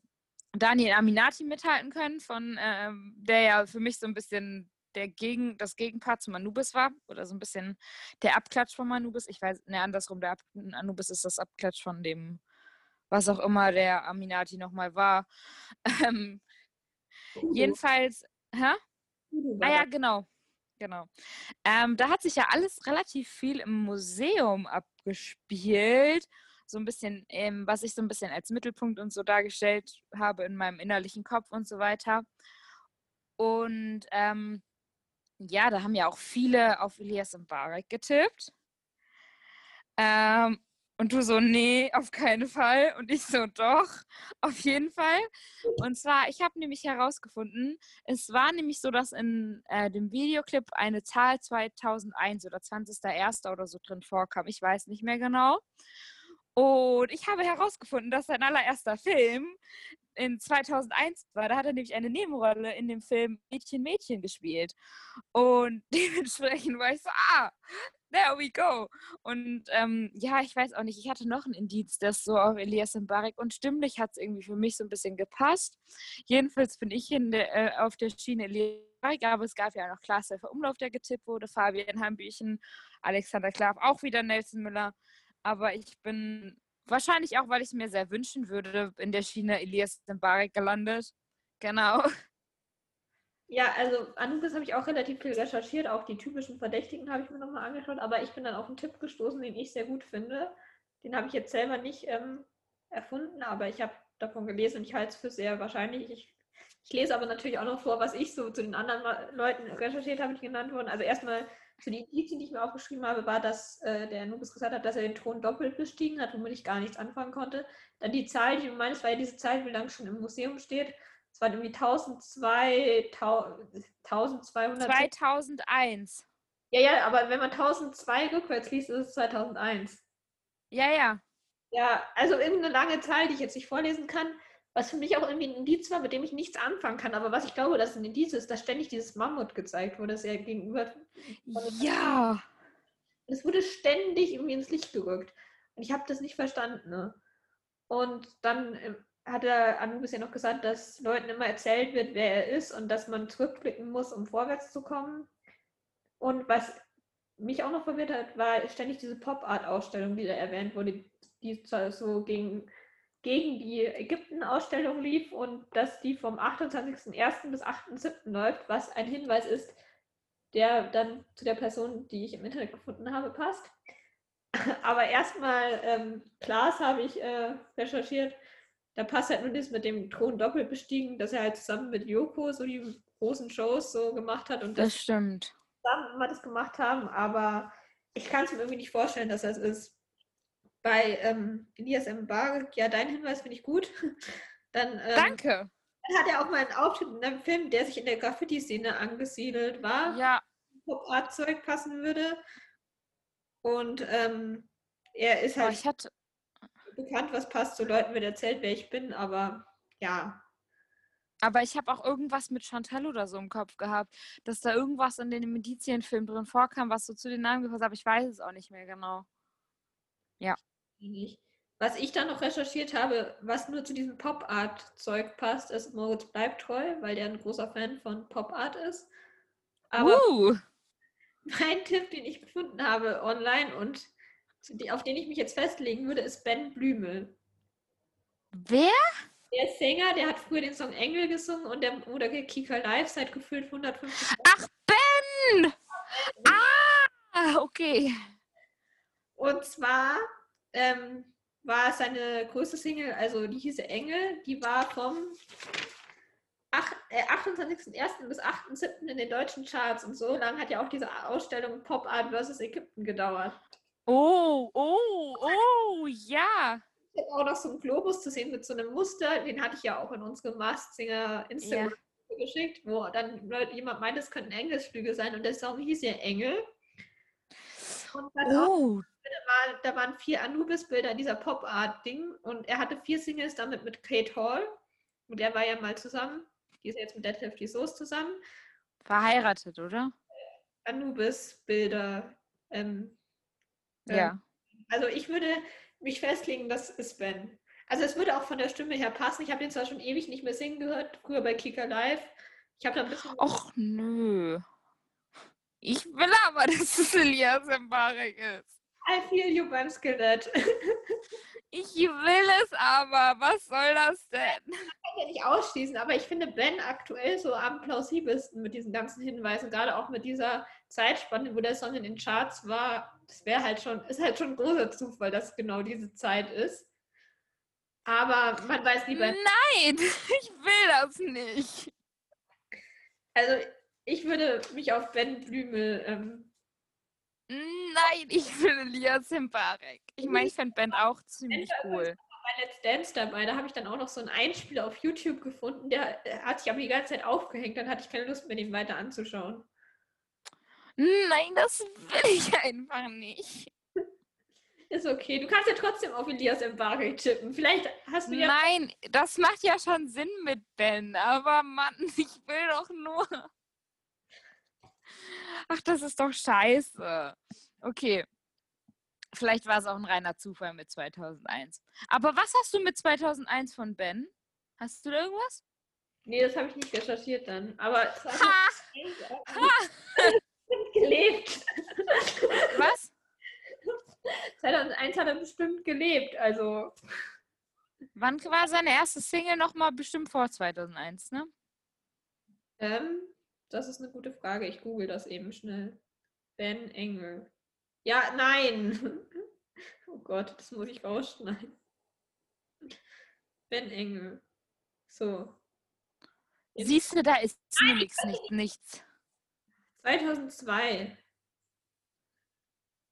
Daniel Aminati mithalten können, von ähm, der ja für mich so ein bisschen der Gegen, das Gegenpart zum Anubis war. Oder so ein bisschen der Abklatsch vom Anubis. Ich weiß, ne, andersrum, der Ab Anubis ist das Abklatsch von dem, was auch immer der Aminati nochmal war. Ähm, jedenfalls, hä? Ah ja, genau. Genau. Ähm, da hat sich ja alles relativ viel im Museum abgespielt. So ein bisschen, ähm, was ich so ein bisschen als Mittelpunkt und so dargestellt habe in meinem innerlichen Kopf und so weiter. Und ähm, ja, da haben ja auch viele auf Elias Mbarek getippt. Ähm, und du so, nee, auf keinen Fall. Und ich so, doch, auf jeden Fall. Und zwar, ich habe nämlich herausgefunden, es war nämlich so, dass in äh, dem Videoclip eine Zahl 2001 oder 20.01. oder so drin vorkam. Ich weiß nicht mehr genau. Und ich habe herausgefunden, dass sein allererster Film in 2001 war. Da hat er nämlich eine Nebenrolle in dem Film Mädchen, Mädchen gespielt. Und dementsprechend war ich so, ah, there we go. Und ähm, ja, ich weiß auch nicht, ich hatte noch ein Indiz, das so auf Elias Mbarek und stimmlich hat es irgendwie für mich so ein bisschen gepasst. Jedenfalls bin ich der, äh, auf der Schiene Elias Mbarek, aber es gab ja noch Klaas Umlauf, der getippt wurde, Fabian Hambüchen, Alexander Klav, auch wieder Nelson Müller. Aber ich bin wahrscheinlich auch, weil ich es mir sehr wünschen würde, in der Schiene Elias Mbarek gelandet. Genau. Ja, also Anubis habe ich auch relativ viel recherchiert, auch die typischen Verdächtigen habe ich mir nochmal angeschaut, aber ich bin dann auf einen Tipp gestoßen, den ich sehr gut finde. Den habe ich jetzt selber nicht ähm, erfunden, aber ich habe davon gelesen und ich halte es für sehr wahrscheinlich. Ich, ich lese aber natürlich auch noch vor, was ich so zu den anderen Leuten recherchiert habe, die genannt wurden. Also erstmal zu den Indizien, die ich mir aufgeschrieben habe, war, dass äh, der Anubis gesagt hat, dass er den Thron doppelt bestiegen hat, womit ich gar nichts anfangen konnte. Dann die Zahl, die du meinst, war ja diese Zahl, wie lange schon im Museum steht. Es waren irgendwie 1002, 1200. 2001. Ja, ja, aber wenn man 1002 rückwärts liest, ist es 2001. Ja, ja. Ja, also irgendeine lange Zahl, die ich jetzt nicht vorlesen kann, was für mich auch irgendwie ein Indiz war, mit dem ich nichts anfangen kann. Aber was ich glaube, dass ein Indiz ist, dass ständig dieses Mammut gezeigt wurde, das er gegenüber. Ja. Es wurde ständig irgendwie ins Licht gerückt. Und ich habe das nicht verstanden. Ne? Und dann ähm, hat er Anubis ja noch gesagt, dass Leuten immer erzählt wird, wer er ist und dass man zurückblicken muss, um vorwärts zu kommen. Und was mich auch noch verwirrt hat, war ständig diese Pop-Art-Ausstellung, die da erwähnt wurde, die so gegen, gegen die Ägypten-Ausstellung lief und dass die vom 28.01. bis 8.07. läuft, was ein Hinweis ist, der dann zu der Person, die ich im Internet gefunden habe, passt. Aber erstmal, ähm, Klaas habe ich äh, recherchiert, da passt halt nur das mit dem Thron doppelt bestiegen, dass er halt zusammen mit Yoko so die großen Shows so gemacht hat und das, das stimmt. zusammen immer das gemacht haben, aber ich kann es mir irgendwie nicht vorstellen, dass das ist. Bei ähm, Elias M. Barg, ja, dein Hinweis finde ich gut. Dann, ähm, Danke. Dann hat er auch mal einen Auftritt in einem Film, der sich in der Graffiti-Szene angesiedelt war. Ja. Pop-Art-Zeug passen würde. Und ähm, er ist halt. Ich hatte, bekannt, was passt zu Leuten, wird erzählt, wer ich bin, aber ja. Aber ich habe auch irgendwas mit Chantal oder so im Kopf gehabt, dass da irgendwas in den Medizienfilm drin vorkam, was so zu den Namen hat, aber ich weiß es auch nicht mehr genau. Ja. Was ich dann noch recherchiert habe, was nur zu diesem Pop-Art-Zeug passt, ist Moritz bleibt treu, weil der ein großer Fan von Pop-Art ist. Aber uh. mein Tipp, den ich gefunden habe online und auf den ich mich jetzt festlegen würde, ist Ben Blümel. Wer? Der Sänger, der hat früher den Song Engel gesungen und der oder Kika Live seit gefühlt 150 Ach, Ben! Ah, okay. Und zwar ähm, war seine größte Single, also die hieße Engel, die war vom äh, 28.01. bis 8.07. in den deutschen Charts und so lange hat ja auch diese Ausstellung Pop Art vs. Ägypten gedauert. Oh, oh, oh, ja. Ich habe auch noch so einen Globus zu sehen mit so einem Muster. Den hatte ich ja auch in unserem Mask-Singer Instagram ja. geschickt, wo dann jemand meinte, es könnten Engelsflüge sein und der Song hieß ja Engel. Und dann oh. auch, da, war, da waren vier Anubis-Bilder in dieser Pop-Art-Ding und er hatte vier Singles damit mit Kate Hall. Und der war ja mal zusammen. Die ist jetzt mit Deadlift die Soße zusammen. Verheiratet, oder? Anubis-Bilder. Ähm, ja. Ähm, also ich würde mich festlegen, das ist Ben. Also es würde auch von der Stimme her passen. Ich habe den zwar schon ewig nicht mehr singen gehört, früher bei Kicker Live. Ich habe da ein bisschen. Och nö. Ich will aber, dass es Elias Mbarek ist. I feel you beim Skelett. ich will es aber. Was soll das denn? Das kann ich ja nicht ausschließen, aber ich finde Ben aktuell so am plausibelsten mit diesen ganzen Hinweisen, gerade auch mit dieser Zeitspanne, wo der Song in den Charts war, das wäre halt schon, ist halt schon ein großer Zufall, dass genau diese Zeit ist. Aber man weiß lieber. Nein, ich will das nicht. Also ich würde mich auf Ben Blümel. Ähm, Nein, ich will Elias Simbarek. Ich meine, ich finde Ben auch ziemlich cool. Bei Let's Dance dabei, da habe ich dann auch noch so einen Einspieler auf YouTube gefunden, der hat sich aber die ganze Zeit aufgehängt, dann hatte ich keine Lust mehr, den weiter anzuschauen. Nein, das will ich einfach nicht. Ist okay. Du kannst ja trotzdem auf Elias Embargo tippen. Vielleicht hast du ja. Nein, das macht ja schon Sinn mit Ben. Aber Mann, ich will doch nur. Ach, das ist doch scheiße. Okay. Vielleicht war es auch ein reiner Zufall mit 2001. Aber was hast du mit 2001 von Ben? Hast du da irgendwas? Nee, das habe ich nicht recherchiert dann. Aber. Ha! ha! gelebt. Was? 2001 hat er bestimmt gelebt, also. Wann war seine erste Single nochmal? Bestimmt vor 2001, ne? Ähm, das ist eine gute Frage. Ich google das eben schnell. Ben Engel. Ja, nein. Oh Gott, das muss ich rausschneiden. Ben Engel. So. Siehst du, da ist nämlich nicht, nichts. 2002.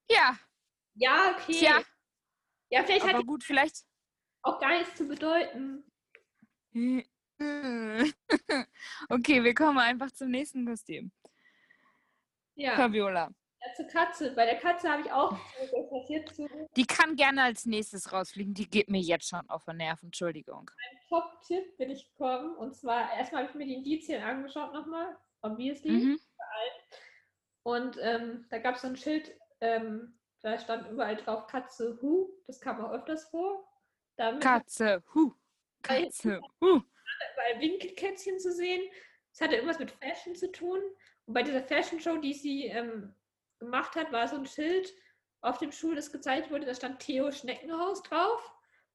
Ja. Ja, okay. Tja. Ja, vielleicht Aber hat gut, vielleicht auch gar nichts zu bedeuten. okay, wir kommen einfach zum nächsten Kostüm. Ja. Fabiola. Ja, zur Katze. Bei der Katze habe ich auch. Die kann gerne als nächstes rausfliegen. Die geht mir jetzt schon auf den Nerven. Entschuldigung. Ein Top-Tipp bin ich gekommen. Und zwar erstmal habe ich mir die Indizien angeschaut nochmal. Obviously. Mhm. Und ähm, da gab es so ein Schild ähm, da stand überall drauf Katze, Hu. Das kam auch öfters vor. Damit Katze, Hu. Katze, Hu. Überall Winkelkätzchen zu sehen. Es hatte irgendwas mit Fashion zu tun. Und bei dieser Fashion Show, die sie ähm, gemacht hat, war so ein Schild auf dem Stuhl, das gezeigt wurde. Da stand Theo Schneckenhaus drauf.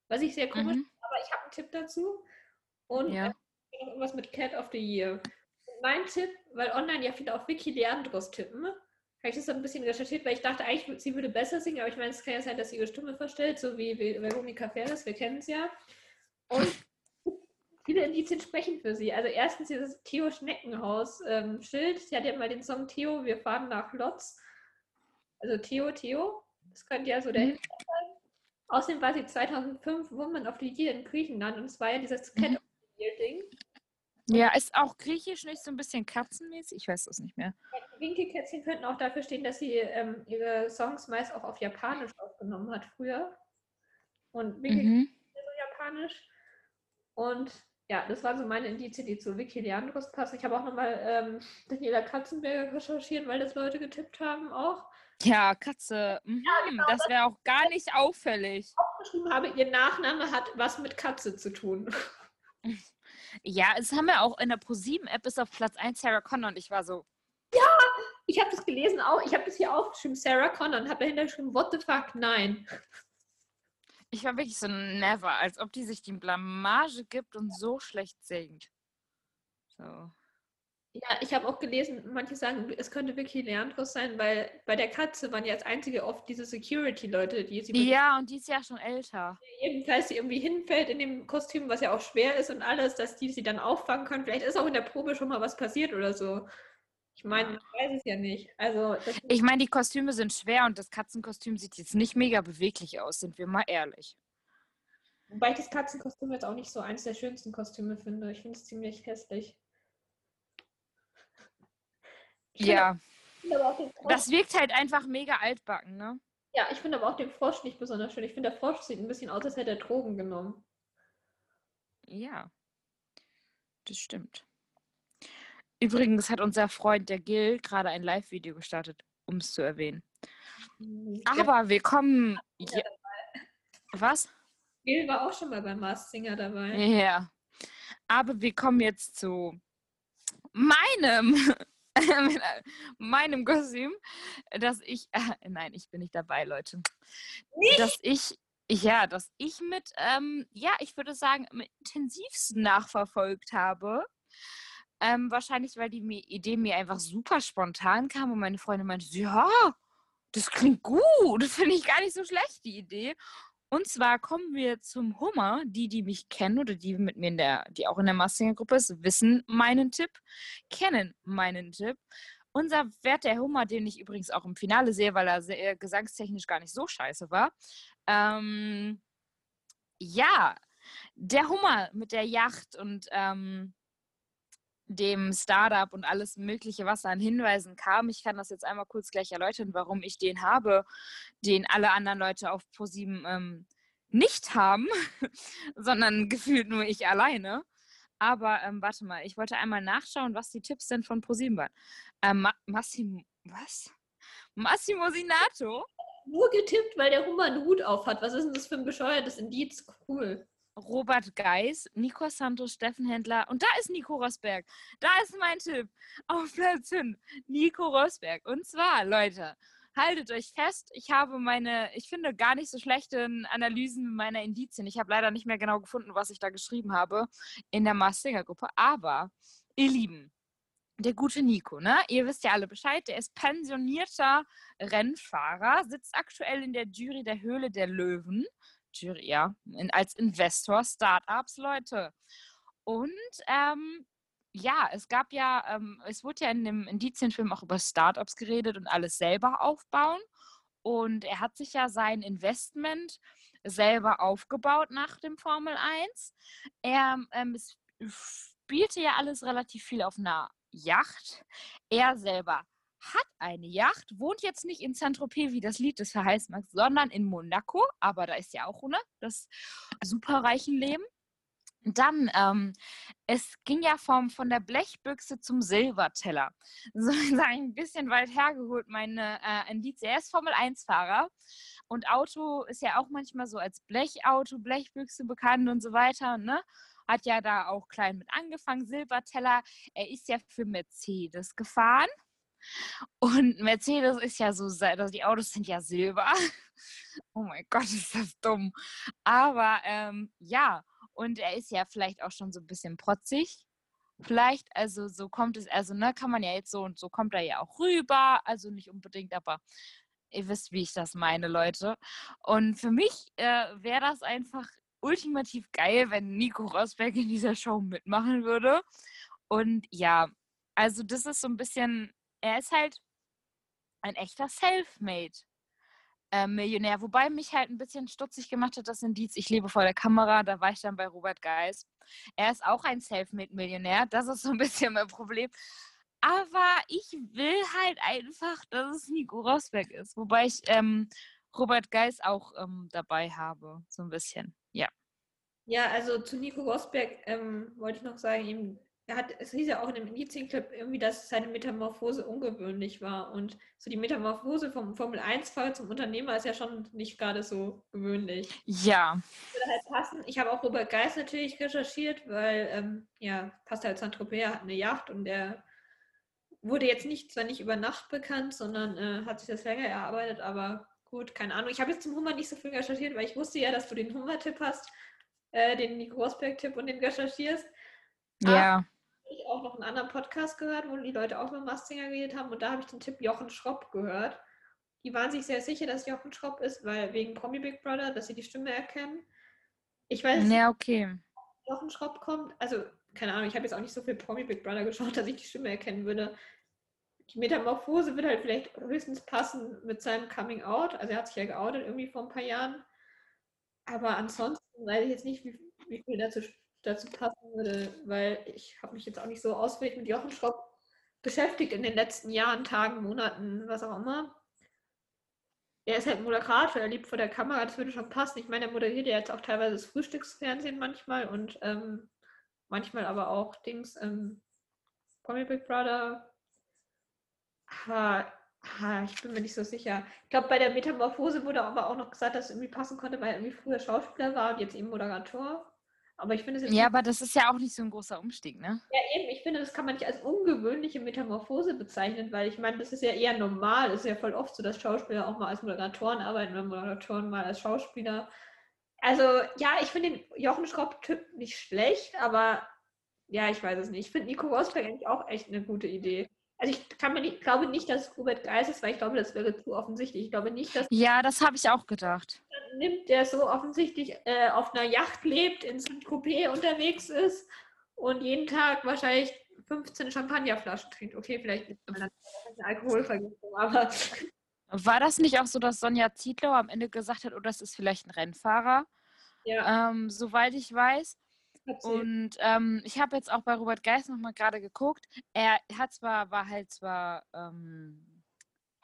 Was ich sehr komisch mhm. aber ich habe einen Tipp dazu. Und ja. äh, irgendwas mit Cat of the Year. Und mein Tipp, weil online ja viele auf Wiki Leandros tippen, habe ich das so ein bisschen recherchiert, weil ich dachte eigentlich, sie würde besser singen, aber ich meine, es kann ja sein, dass sie ihre Stimme verstellt, so wie Veronika Ferres, wir kennen es ja. Und viele Indizien sprechen für sie. Also erstens dieses Theo Schneckenhaus-Schild. Ähm, sie hat ja mal den Song Theo, wir fahren nach Lotz. Also Theo, Theo. Das könnte ja so der mhm. Hintergrund sein. Außerdem war sie 2005 Woman of the Year in Griechenland und es war ja dieses Cat mhm. of the Year-Ding. Ja, ist auch griechisch nicht so ein bisschen katzenmäßig? Ich weiß es nicht mehr. Winkelkätzchen könnten auch dafür stehen, dass sie ähm, ihre Songs meist auch auf Japanisch aufgenommen hat früher. Und Winkelkätzchen mhm. so japanisch. Und ja, das waren so meine Indizien, die zu Vicky Leandros passen. Ich habe auch nochmal ähm, Daniela Katzenberger recherchiert, weil das Leute getippt haben auch. Ja, Katze. Mhm, ja, genau, das wäre auch gar nicht auffällig. Aufgeschrieben habe, ihr Nachname hat was mit Katze zu tun. Ja, es haben wir auch in der ProSieben-App ist auf Platz 1 Sarah Connor und ich war so. Ja, ich habe das gelesen auch. Ich habe das hier aufgeschrieben, Sarah Connor, und habe dahinter geschrieben, what the fuck, nein. Ich war wirklich so never, als ob die sich die Blamage gibt und so schlecht singt. So. Ja, ich habe auch gelesen, manche sagen, es könnte wirklich Leandros sein, weil bei der Katze waren ja als einzige oft diese Security-Leute, die sie. Ja, und die ist ja schon älter. Jedenfalls sie irgendwie hinfällt in dem Kostüm, was ja auch schwer ist und alles, dass die sie dann auffangen können. Vielleicht ist auch in der Probe schon mal was passiert oder so. Ich meine, ich weiß es ja nicht. Also, ich meine, die Kostüme sind schwer und das Katzenkostüm sieht jetzt nicht mega beweglich aus, sind wir mal ehrlich. Wobei ich das Katzenkostüm jetzt auch nicht so eins der schönsten Kostüme finde. Ich finde es ziemlich hässlich. Ja. Das wirkt halt einfach mega altbacken, ne? Ja, ich finde aber auch den Frosch nicht besonders schön. Ich finde, der Frosch sieht ein bisschen aus, als hätte er Drogen genommen. Ja, das stimmt. Übrigens hat unser Freund, der Gil, gerade ein Live-Video gestartet, um es zu erwähnen. Aber wir kommen. Ja. Was? Gil war auch schon mal beim Mars Singer dabei. Ja. Aber wir kommen jetzt zu meinem meinem Kostüm, dass ich, äh, nein, ich bin nicht dabei, Leute. Nicht? Dass ich, ja, dass ich mit, ähm, ja, ich würde sagen, am intensivsten nachverfolgt habe. Ähm, wahrscheinlich, weil die Idee mir einfach super spontan kam und meine Freundin meinte, ja, das klingt gut, das finde ich gar nicht so schlecht, die Idee. Und zwar kommen wir zum Hummer. Die, die mich kennen oder die mit mir in der, die auch in der Massinger-Gruppe ist, wissen meinen Tipp, kennen meinen Tipp. Unser Wert der Hummer, den ich übrigens auch im Finale sehe, weil er sehr, gesangstechnisch gar nicht so scheiße war. Ähm, ja, der Hummer mit der Yacht und ähm, dem Startup und alles Mögliche, was an Hinweisen kam. Ich kann das jetzt einmal kurz gleich erläutern, warum ich den habe, den alle anderen Leute auf ProSieben ähm, nicht haben, sondern gefühlt nur ich alleine. Aber ähm, warte mal, ich wollte einmal nachschauen, was die Tipps denn von ProSieben waren. Ähm, Ma Massimo, was? Massimo Sinato? Nur getippt, weil der Hummer einen Hut auf hat. Was ist denn das für ein bescheuertes Indiz? Cool. Robert Geis, Nico Santos, Steffen Händler und da ist Nico Rosberg. Da ist mein Tipp. Auf Platz 5, Nico Rosberg. Und zwar, Leute, haltet euch fest, ich habe meine, ich finde, gar nicht so schlechten Analysen meiner Indizien. Ich habe leider nicht mehr genau gefunden, was ich da geschrieben habe in der Mars Singer Gruppe. Aber, ihr Lieben, der gute Nico, ne? Ihr wisst ja alle Bescheid, der ist pensionierter Rennfahrer, sitzt aktuell in der Jury der Höhle der Löwen ja, in, als Investor Startups, Leute. Und ähm, ja, es gab ja, ähm, es wurde ja in dem Indizienfilm auch über Startups geredet und alles selber aufbauen. Und er hat sich ja sein Investment selber aufgebaut nach dem Formel 1. Er ähm, spielte ja alles relativ viel auf einer Yacht. Er selber hat eine Yacht, wohnt jetzt nicht in Saint-Tropez, wie das Lied das verheißt sondern in Monaco. Aber da ist ja auch, ne? Das superreichen Leben. Dann, ähm, es ging ja vom, von der Blechbüchse zum Silberteller. So ein bisschen weit hergeholt, meine äh, ein DCS Formel 1-Fahrer. Und Auto ist ja auch manchmal so als Blechauto, Blechbüchse bekannt und so weiter, ne? Hat ja da auch klein mit angefangen, Silberteller. Er ist ja für Mercedes gefahren. Und Mercedes ist ja so, also die Autos sind ja silber. Oh mein Gott, ist das dumm. Aber ähm, ja, und er ist ja vielleicht auch schon so ein bisschen protzig. Vielleicht, also so kommt es, also ne, kann man ja jetzt so und so kommt er ja auch rüber. Also nicht unbedingt, aber ihr wisst, wie ich das meine, Leute. Und für mich äh, wäre das einfach ultimativ geil, wenn Nico Rosberg in dieser Show mitmachen würde. Und ja, also das ist so ein bisschen, er ist halt ein echter Selfmade äh, Millionär. Wobei mich halt ein bisschen stutzig gemacht hat, das Indiz, ich lebe vor der Kamera, da war ich dann bei Robert Geis. Er ist auch ein Selfmade-Millionär, das ist so ein bisschen mein Problem. Aber ich will halt einfach, dass es Nico Rosberg ist. Wobei ich ähm, Robert Geis auch ähm, dabei habe, so ein bisschen, ja. Ja, also zu Nico Rosberg ähm, wollte ich noch sagen, ihm er hat, es hieß ja auch in dem Indizienclip irgendwie, dass seine Metamorphose ungewöhnlich war. Und so die Metamorphose vom Formel-1-Fahrer zum Unternehmer ist ja schon nicht gerade so gewöhnlich. Ja. Würde halt passen. Ich habe auch Robert Geist natürlich recherchiert, weil, ähm, ja, Pascal Saint-Tropez hat eine Yacht und der wurde jetzt nicht, zwar nicht über Nacht bekannt, sondern äh, hat sich das länger erarbeitet, aber gut, keine Ahnung. Ich habe jetzt zum Hummer nicht so viel recherchiert, weil ich wusste ja, dass du den Hummer-Tipp hast, äh, den Nico Rosberg-Tipp und den recherchierst. Ja. Ich auch noch einen anderen Podcast gehört, wo die Leute auch mit Mastinger geredet haben und da habe ich den Tipp Jochen Schropp gehört. Die waren sich sehr sicher, dass Jochen Schropp ist, weil wegen Promi Big Brother, dass sie die Stimme erkennen. Ich weiß nicht, ja, okay. Jochen Schropp kommt. Also, keine Ahnung, ich habe jetzt auch nicht so viel Promi Big Brother geschaut, dass ich die Stimme erkennen würde. Die Metamorphose wird halt vielleicht höchstens passen mit seinem Coming Out. Also er hat sich ja geoutet irgendwie vor ein paar Jahren. Aber ansonsten weiß ich jetzt nicht, wie, wie viel dazu dazu passen würde, weil ich habe mich jetzt auch nicht so ausführlich mit Jochen Schropp beschäftigt in den letzten Jahren, Tagen, Monaten, was auch immer. Er ist halt Moderator, er lebt vor der Kamera, das würde schon passen. Ich meine, er moderiert ja jetzt auch teilweise das Frühstücksfernsehen manchmal und ähm, manchmal aber auch Dings, ähm, Comic Big Brother. Aber ah, ich bin mir nicht so sicher. Ich glaube, bei der Metamorphose wurde aber auch noch gesagt, dass es irgendwie passen konnte, weil er irgendwie früher Schauspieler war und jetzt eben Moderator. Aber ich finde es Ja, aber das ist ja auch nicht so ein großer Umstieg, ne? Ja, eben. Ich finde, das kann man nicht als ungewöhnliche Metamorphose bezeichnen, weil ich meine, das ist ja eher normal. Es ist ja voll oft so, dass Schauspieler auch mal als Moderatoren arbeiten oder Moderatoren mal als Schauspieler. Also, ja, ich finde den Jochen Schropp-Typ nicht schlecht, aber ja, ich weiß es nicht. Ich finde Nico Rosberg eigentlich auch echt eine gute Idee. Also ich kann mir nicht, glaube nicht, dass es Robert Geis ist, weil ich glaube, das wäre zu offensichtlich. Ich glaube nicht, dass. Ja, das habe ich auch gedacht. Nimmt, der so offensichtlich äh, auf einer Yacht lebt, in saint Coupé unterwegs ist und jeden Tag wahrscheinlich 15 Champagnerflaschen trinkt. Okay, vielleicht ist man dann eine Alkoholvergiftung, aber. War das nicht auch so, dass Sonja Zietlow am Ende gesagt hat, oh, das ist vielleicht ein Rennfahrer? Ja. Ähm, soweit ich weiß. Und ähm, ich habe jetzt auch bei Robert Geist nochmal gerade geguckt. Er hat zwar, war halt zwar ähm,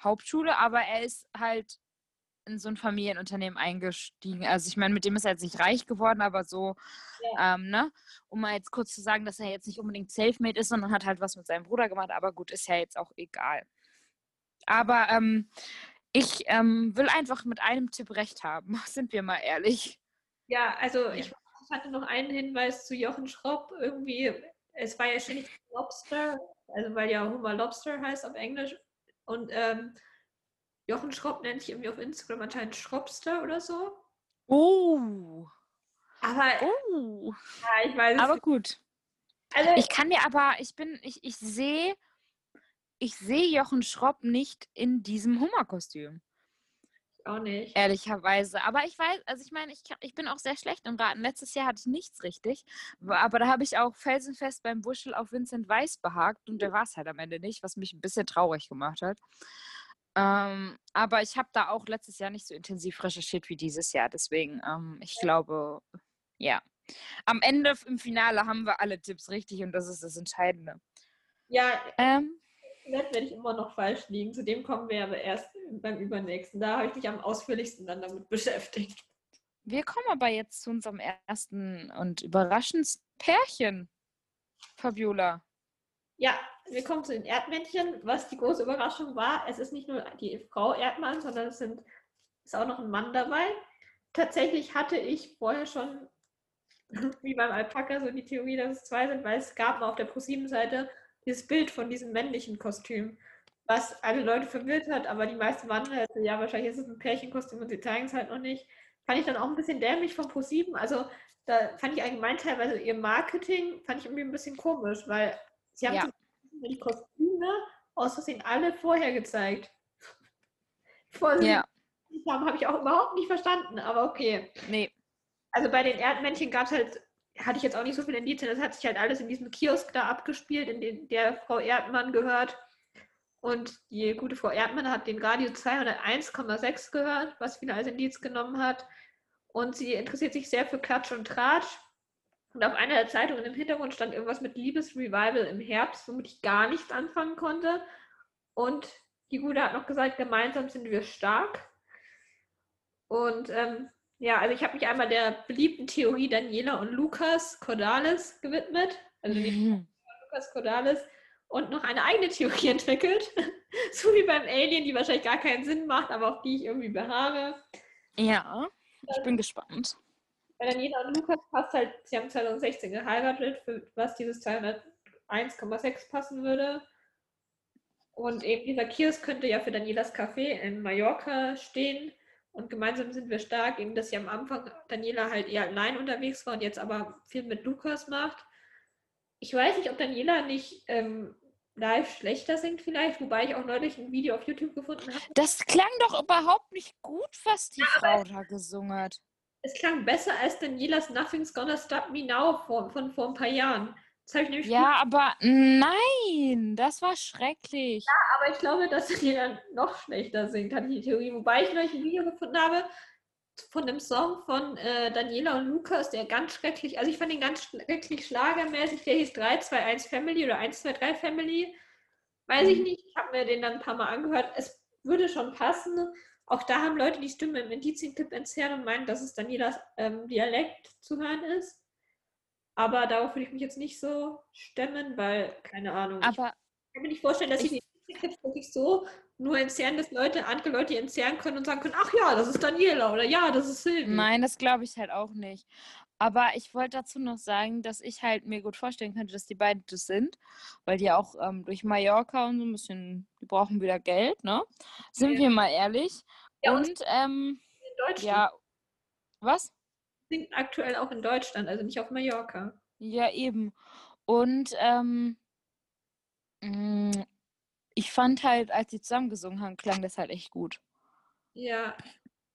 Hauptschule, aber er ist halt in so ein Familienunternehmen eingestiegen. Also ich meine, mit dem ist er jetzt nicht reich geworden, aber so, ja. ähm, ne? Um mal jetzt kurz zu sagen, dass er jetzt nicht unbedingt Selfmade ist, sondern hat halt was mit seinem Bruder gemacht. Aber gut, ist ja jetzt auch egal. Aber ähm, ich ähm, will einfach mit einem Tipp recht haben, sind wir mal ehrlich. Ja, also ja. ich hatte noch einen Hinweis zu Jochen Schropp. Irgendwie, es war ja ständig Lobster, also weil ja Hummer Lobster heißt auf Englisch. Und ähm, Jochen Schropp nennt sich irgendwie auf Instagram anscheinend Schroppster oder so. Oh. Aber, oh. Ja, ich weiß aber gut. Also, ich kann dir aber, ich bin, ich, ich sehe, ich sehe Jochen Schropp nicht in diesem Hummerkostüm auch nicht. Ehrlicherweise. Aber ich weiß, also ich meine, ich, ich bin auch sehr schlecht im Raten. Letztes Jahr hatte ich nichts richtig. Aber da habe ich auch felsenfest beim Wuschel auf Vincent Weiss behagt und der war es halt am Ende nicht, was mich ein bisschen traurig gemacht hat. Ähm, aber ich habe da auch letztes Jahr nicht so intensiv recherchiert wie dieses Jahr. Deswegen, ähm, ich glaube, ja. Am Ende im Finale haben wir alle Tipps richtig und das ist das Entscheidende. Ja, ähm, werde ich immer noch falsch liegen. Zu dem kommen wir aber erst beim übernächsten. Da habe ich mich am ausführlichsten dann damit beschäftigt. Wir kommen aber jetzt zu unserem ersten und überraschendsten Pärchen, Fabiola. Ja, wir kommen zu den Erdmännchen. Was die große Überraschung war, es ist nicht nur die Frau Erdmann, sondern es sind, ist auch noch ein Mann dabei. Tatsächlich hatte ich vorher schon, wie beim Alpaka, so die Theorie, dass es zwei sind, weil es gab mal auf der ProSieben-Seite dieses Bild von diesem männlichen Kostüm, was alle Leute verwirrt hat, aber die meisten waren halt, ja, wahrscheinlich ist es ein Pärchenkostüm und sie zeigen es halt noch nicht. Fand ich dann auch ein bisschen dämlich von ProSieben. Also da fand ich allgemein teilweise ihr Marketing, fand ich irgendwie ein bisschen komisch, weil sie haben Ja. die Kostüme aus Versehen alle vorher gezeigt. Vor Ja, haben, habe ich auch überhaupt nicht verstanden, aber okay. nee. Also bei den Erdmännchen gab es halt, hatte ich jetzt auch nicht so viele Indizien, das hat sich halt alles in diesem Kiosk da abgespielt, in den der Frau Erdmann gehört. Und die gute Frau Erdmann hat den Radio 201,6 gehört, was viele als Indiz genommen hat. Und sie interessiert sich sehr für Klatsch und Tratsch. Und auf einer der Zeitungen im Hintergrund stand irgendwas mit Liebesrevival im Herbst, womit ich gar nichts anfangen konnte. Und die Gute hat noch gesagt, gemeinsam sind wir stark. Und ähm, ja, also ich habe mich einmal der beliebten Theorie Daniela und Lukas Cordalis gewidmet. Also Mhm. Lukas Cordalis und noch eine eigene Theorie entwickelt. so wie beim Alien, die wahrscheinlich gar keinen Sinn macht, aber auf die ich irgendwie beharre. Ja, ich bin gespannt. Bei Daniela und Lukas passt halt, sie haben 2016 geheiratet, für was dieses 201,6 passen würde. Und eben dieser Kiosk könnte ja für Danielas Café in Mallorca stehen. Und gemeinsam sind wir stark, eben dass sie am Anfang Daniela halt eher allein unterwegs war und jetzt aber viel mit Lukas macht. Ich weiß nicht, ob Daniela nicht ähm, live schlechter singt vielleicht, wobei ich auch neulich ein Video auf YouTube gefunden habe. Das klang doch überhaupt nicht gut, was die Frau da gesungen hat. Es klang besser als Danielas Nothing's Gonna Stop Me Now von, von vor ein paar Jahren. Das habe ich nämlich Ja, aber nein, das war schrecklich. aber ich glaube, dass Daniela noch schlechter singt, hatte ich die Theorie. Wobei ich neulich ein Video gefunden habe von dem Song von äh, Daniela und Lukas, der ganz schrecklich, also ich fand ihn ganz schrecklich schlagermäßig, der hieß 321 Family oder 123 Family. Weiß ich Mhm. nicht, ich habe mir den dann ein paar Mal angehört. Es würde schon passen. Auch da haben Leute die Stimme im Indizienclip entzerrt und meinen, dass es Danielas ähm, Dialekt zu hören ist. Aber darauf würde ich mich jetzt nicht so stemmen, weil, keine Ahnung. ich Aber kann mir nicht vorstellen, dass Ich- sie die Clips wirklich so nur entzerren, dass Leute, andere Leute die entzerren können und sagen können, ach ja, das ist Daniela oder ja, das ist Silvi. nein, das glaube ich halt auch nicht. Aber ich wollte dazu noch sagen, dass ich halt mir gut vorstellen könnte, dass die beiden das sind, weil die auch ähm, durch Mallorca und so ein bisschen, die brauchen wieder Geld, ne? Sind Ja. wir mal ehrlich. Ja, und und ähm, in Deutschland ja, was? singt aktuell auch in Deutschland, also nicht auf Mallorca. Ja, eben. Und ähm, mh, ich fand halt, als die zusammen gesungen haben, klang das halt echt gut. Ja,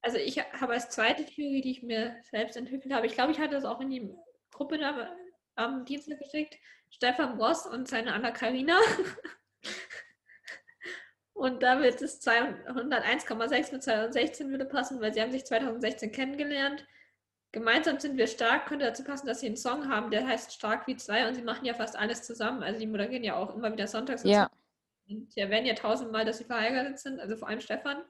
also ich habe als zweite Theorie, die ich mir selbst entwickelt habe, ich glaube, ich hatte das auch in die Gruppe da am Dienstag geschickt, Stefan Ross und seine Anna Karina. Und da wird es 201,6 mit 2016 würde passen, weil sie haben sich 2016 kennengelernt. Gemeinsam sind wir stark, könnte dazu passen, dass sie einen Song haben, der heißt Stark wie zwei und sie machen ja fast alles zusammen. Also die moderieren ja auch immer wieder sonntags. Ja. Und sie erwähnen ja tausendmal, dass sie verheiratet sind, also vor allem Stefan.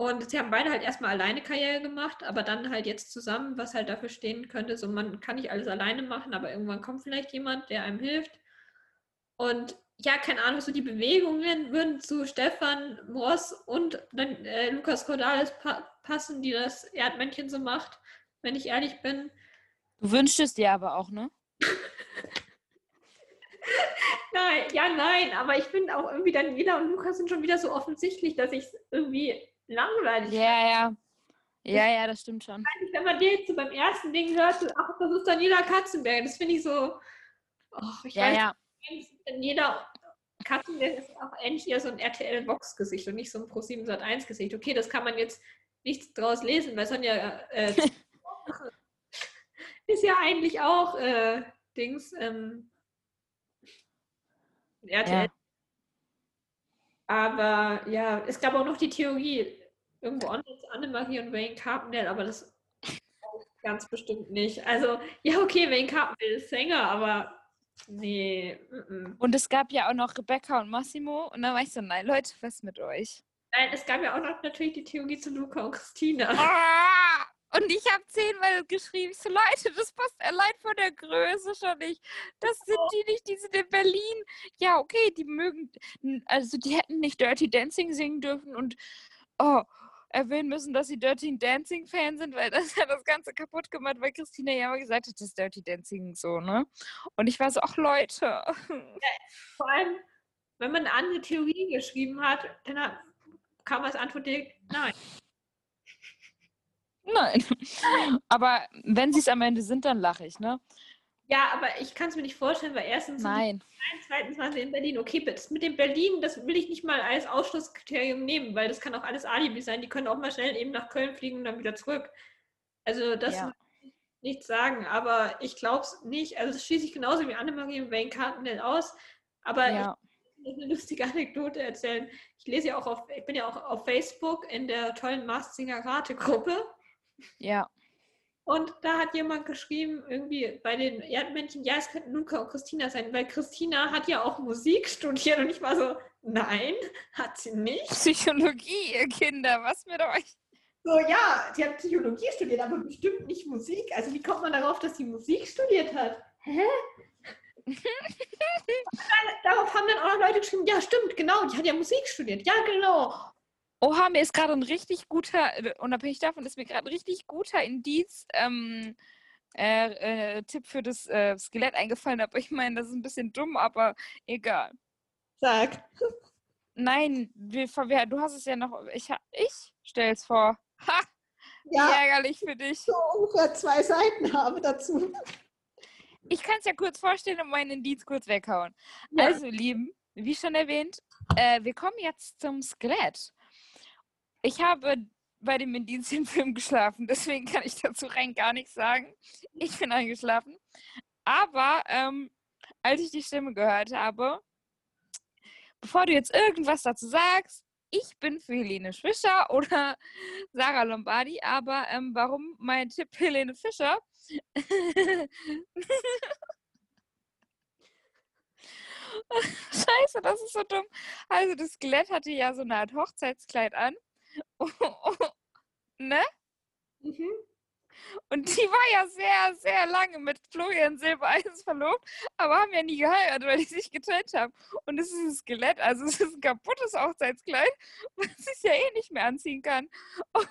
Und sie haben beide halt erstmal alleine Karriere gemacht, aber dann halt jetzt zusammen, was halt dafür stehen könnte, so man kann nicht alles alleine machen, aber irgendwann kommt vielleicht jemand, der einem hilft. Und ja, keine Ahnung, so die Bewegungen würden zu Stefan Ross und dann, äh, Lukas Cordalis pa passen, die das Erdmännchen so macht, wenn ich ehrlich bin. Du wünschst es dir aber auch, ne? Nein, ja, nein, aber ich finde auch irgendwie Daniela und Lukas sind schon wieder so offensichtlich, dass ich es irgendwie langweilig Ja, ja. Ja, ja, das stimmt schon. Wenn man den jetzt so beim ersten Ding hört, ach, das ist Daniela Katzenberg, das finde ich so, oh, ich Ja, weiß ja. Daniela Katzenberg ist auch endlich eher so ein RTL-Box-Gesicht und nicht so ein Pro7 Sat1-Gesicht. Okay, das kann man jetzt nicht draus lesen, weil Sonja äh, ist ja eigentlich auch äh, Dings, ähm, RTL. Ja. Aber ja, es gab auch noch die Theorie, irgendwo online zu Annemarie und Wayne Carpendale, aber das ganz bestimmt nicht. Also, ja, okay, Wayne Carpendale ist Sänger, aber nee. mm, mm. Und es gab ja auch noch Rebecca und Massimo. Und dann war ich so, nein, Leute, was mit euch? Nein, es gab ja auch noch natürlich die Theorie zu Luca und Christina. Ah! Und ich habe zehnmal geschrieben, so Leute, das passt allein von der Größe schon nicht. Das sind die nicht, die sind in Berlin. Ja, okay, die mögen, also die hätten nicht Dirty Dancing singen dürfen und oh, erwähnen müssen, dass sie Dirty Dancing Fan sind, weil das hat das Ganze kaputt gemacht, weil Christina ja immer gesagt hat, das ist Dirty Dancing so, ne? Und ich war so, ach Leute. Ja, vor allem, wenn man eine andere Theorie geschrieben hat, dann kam als Antwort direkt, nein. Nein. Aber wenn sie es am Ende sind, dann lache ich, ne? Ja, aber ich kann es mir nicht vorstellen, weil erstens Nein. Nein, zweitens waren sie in Berlin. Okay, das mit dem Berlin, das will ich nicht mal als Ausschlusskriterium nehmen, weil das kann auch alles Alibi sein. Die können auch mal schnell eben nach Köln fliegen und dann wieder zurück. Also das ja. nichts sagen, aber ich glaube es nicht. Also das schließe ich genauso wie Annemarie und Wayne Cartendale aus. Aber ja. ich eine lustige Anekdote erzählen. Ich lese ja auch auf, ich bin ja auch auf Facebook in der tollen Mars Singer Rate-Gruppe. Ja. Und da hat jemand geschrieben, irgendwie bei den Erdmännchen, ja, es könnten Luca und Christina sein, weil Christina hat ja auch Musik studiert und ich war so, nein, hat sie nicht. Psychologie, ihr Kinder, was mit euch? So, ja, sie hat Psychologie studiert, aber bestimmt nicht Musik. Also wie kommt man darauf, dass sie Musik studiert hat? Hä? dann, darauf haben dann auch noch Leute geschrieben, ja, stimmt, genau, die hat ja Musik studiert. Ja, genau. Oha, mir ist gerade ein richtig guter, äh, unabhängig davon, ist mir gerade ein richtig guter Indiz, ähm, äh, äh, Tipp für das äh, Skelett eingefallen, aber ich meine, das ist ein bisschen dumm, aber egal. Sag. Nein, wir, wir, du hast es ja noch. Ich, ich es vor. Ha! Ja, ärgerlich für dich. So ungefähr zwei Seiten habe dazu. Ich kann es ja kurz vorstellen und meinen Indiz kurz weghauen. Ja. Also, Lieben, wie schon erwähnt, äh, wir kommen jetzt zum Skelett. Ich habe bei dem Indizienfilm geschlafen, deswegen kann ich dazu rein gar nichts sagen. Ich bin eingeschlafen. Aber ähm, als ich die Stimme gehört habe, bevor du jetzt irgendwas dazu sagst, ich bin für Helene Fischer oder Sarah Lombardi, aber ähm, warum mein Tipp Helene Fischer? Scheiße, das ist so dumm. Also das Skelett hatte ja so eine Art Hochzeitskleid an ne? Mhm. Und die war ja sehr, sehr lange mit Florian Silbereis verlobt, aber haben ja nie geheiratet, weil die sich getrennt haben. Und es ist ein Skelett, also es ist ein kaputtes Hochzeitskleid, was ich ja eh nicht mehr anziehen kann. Und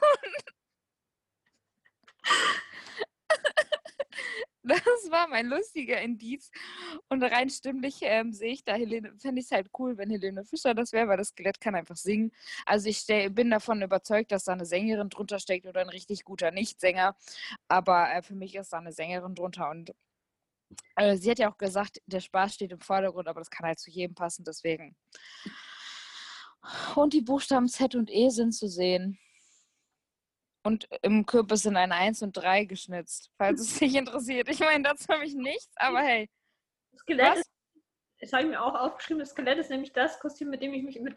das war mein lustiger Indiz. Und rein stimmlich ähm, sehe ich da Helene, fände ich es halt cool, wenn Helene Fischer das wäre, weil das Skelett kann einfach singen. Also ich bin davon überzeugt, dass da eine Sängerin drunter steckt oder ein richtig guter Nichtsänger. Aber äh, für mich ist da eine Sängerin drunter und äh, sie hat ja auch gesagt, der Spaß steht im Vordergrund, aber das kann halt zu jedem passen, deswegen. Und die Buchstaben Z und E sind zu sehen und im Kürbis sind ein 1 und 3 geschnitzt, falls es dich interessiert. Ich meine, dazu habe ich nichts, aber hey. Das Skelett was? ist, das habe ich mir auch aufgeschrieben, das Skelett ist nämlich das Kostüm, mit dem ich mich mit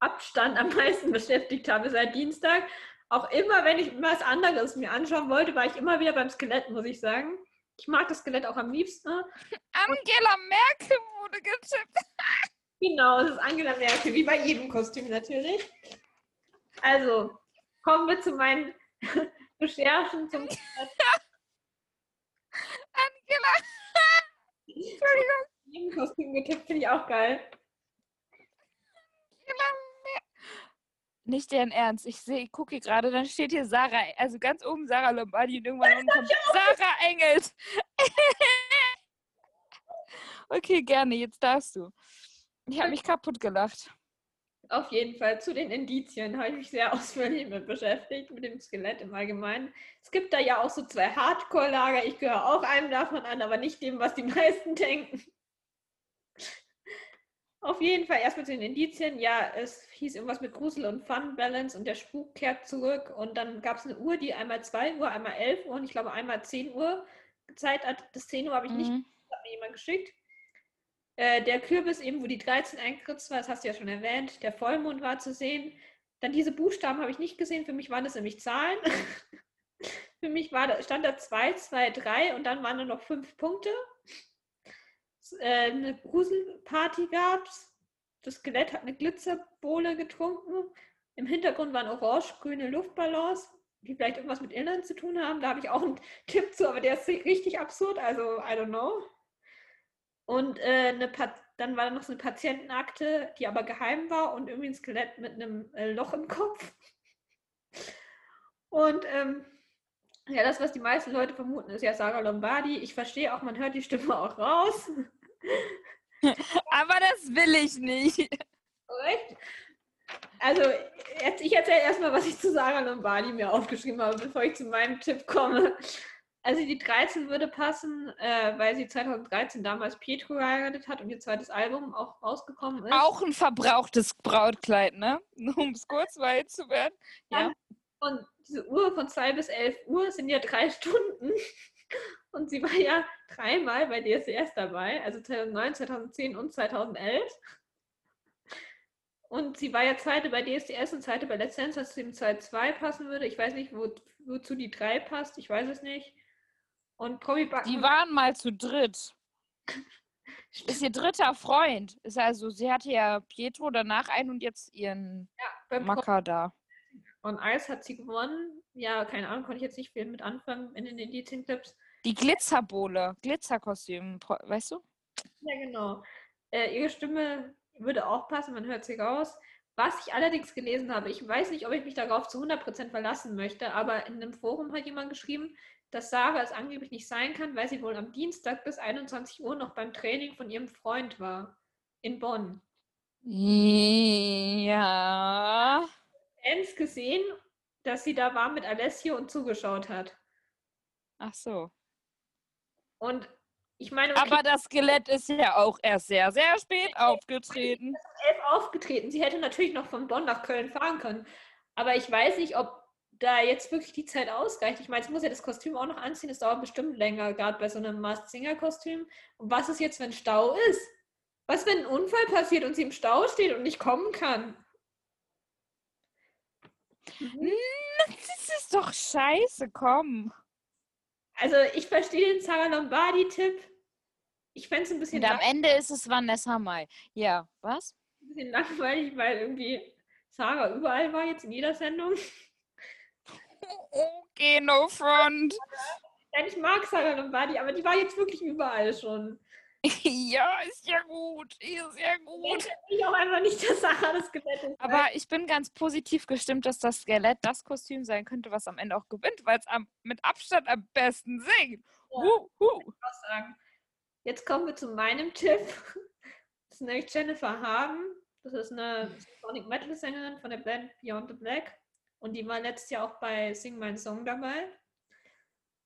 Abstand am meisten beschäftigt habe seit Dienstag. Auch immer, wenn ich was anderes mir anschauen wollte, war ich immer wieder beim Skelett, muss ich sagen. Ich mag das Skelett auch am liebsten. Angela Merkel wurde getippt. genau, es ist Angela Merkel, wie bei jedem Kostüm natürlich. Also, kommen wir zu meinen Recherchen zum. Angela! Entschuldigung. Kostüm getippt, finde ich auch geil. Nicht deren Ernst. Ich sehe, ich gucke gerade, dann steht hier Sarah, also ganz oben Sarah Lombardi und irgendwann unten kommt Sarah Engels. okay, gerne, jetzt darfst du. Ich habe mich kaputt gelacht. Auf jeden Fall zu den Indizien habe ich mich sehr ausführlich mit beschäftigt, mit dem Skelett im Allgemeinen. Es gibt da ja auch so zwei Hardcore-Lager. Ich gehöre auch einem davon an, aber nicht dem, was die meisten denken. Auf jeden Fall erstmal zu den Indizien. Ja, es hieß irgendwas mit Grusel und Fun Balance und der Spuk kehrt zurück. Und dann gab es eine Uhr, die einmal 2 Uhr, einmal 11 Uhr und ich glaube einmal 10 Uhr gezeigt hat. Das 10 Uhr habe ich mhm. nicht, hat mir jemand geschickt. Äh, der Kürbis eben, wo die 13 eingekritzt war, das hast du ja schon erwähnt. Der Vollmond war zu sehen. Dann diese Buchstaben habe ich nicht gesehen. Für mich waren das nämlich Zahlen. Für mich war, stand da 2, 2, 3 und dann waren da noch fünf Punkte. Äh, eine Gruselparty gab es. Das Skelett hat eine Glitzerbohle getrunken. Im Hintergrund waren orange-grüne Luftballons. die vielleicht irgendwas mit Irland zu tun haben. Da habe ich auch einen Tipp zu, aber der ist richtig absurd, also I don't know. Und äh, eine dann war da noch so eine Patientenakte, die aber geheim war und irgendwie ein Skelett mit einem äh, Loch im Kopf. Und ähm, ja, das, was die meisten Leute vermuten, ist ja Sarah Lombardi. Ich verstehe auch, man hört die Stimme auch raus. Aber das will ich nicht. Echt? Also, jetzt, ich erzähle erstmal, was ich zu Sarah Lombardi mir aufgeschrieben habe, bevor ich zu meinem Tipp komme. Also die 13 würde passen, äh, weil sie 2013 damals Pietro geheiratet hat und ihr zweites Album auch rausgekommen ist. Auch ein verbrauchtes Brautkleid, ne? Um es kurz weit zu werden. Ja. Und diese Uhr von 2 bis 11 Uhr sind ja drei Stunden. Und sie war ja dreimal bei DSDS dabei, also 2009, 2010 und 2011. Und sie war ja zweite bei DSDS und zweite bei Let's Dance, was dem 2-2 passen würde. Ich weiß nicht, wo, wozu die 3 passt, ich weiß es nicht. Und Promi Backen. Die waren mal zu dritt. ist ihr dritter Freund. Ist also, sie hatte ja Pietro danach ein und jetzt ihren ja, Macker da. Und Eis hat sie gewonnen. Ja, keine Ahnung, konnte ich jetzt nicht viel mit anfangen in den Indizienclips. Die Glitzerbohle, Glitzerkostüm, weißt du? Ja, genau. Äh, ihre Stimme würde auch passen, man hört sie raus. Was ich allerdings gelesen habe, ich weiß nicht, ob ich mich darauf zu 100% verlassen möchte, aber in einem Forum hat jemand geschrieben, dass Sarah es angeblich nicht sein kann, weil sie wohl am Dienstag bis 21 Uhr noch beim Training von ihrem Freund war. In Bonn. Ja. Fans gesehen, dass sie da war mit Alessio und zugeschaut hat. Ach so. Und ich meine. Okay, Aber das Skelett ist ja auch erst sehr, sehr spät aufgetreten. Elf aufgetreten. Sie hätte natürlich noch von Bonn nach Köln fahren können. Aber ich weiß nicht, ob da jetzt wirklich die Zeit ausreicht. Ich meine, es muss ja das Kostüm auch noch anziehen, es dauert bestimmt länger, gerade bei so einem Masked Singer Kostüm. Und was ist jetzt, wenn Stau ist? Was, wenn ein Unfall passiert und sie im Stau steht und nicht kommen kann? Mhm. Das ist doch scheiße, komm. Also, ich verstehe den Sarah Lombardi-Tipp. Ich fände es ein bisschen. Und am Ende ist es Vanessa Mai. Ja, was? Ein bisschen langweilig, weil irgendwie Sarah überall war jetzt in jeder Sendung. Okay, no front. Ja, ich mag Sarah Lombardi, aber die war jetzt wirklich überall schon. ja, ist ja gut. Ist ja gut. Ich auch einfach nicht, dass Sarah das Skelett ist. Aber ich bin ganz positiv gestimmt, dass das Skelett das Kostüm sein könnte, was am Ende auch gewinnt, weil es mit Abstand am besten singt. Ja, huh, huh. Jetzt kommen wir zu meinem Tipp. Das ist nämlich Jennifer Hagen. Das ist eine Sonic Metal Sängerin von der Band Beyond the Black. Und die war letztes Jahr auch bei Sing My Song dabei.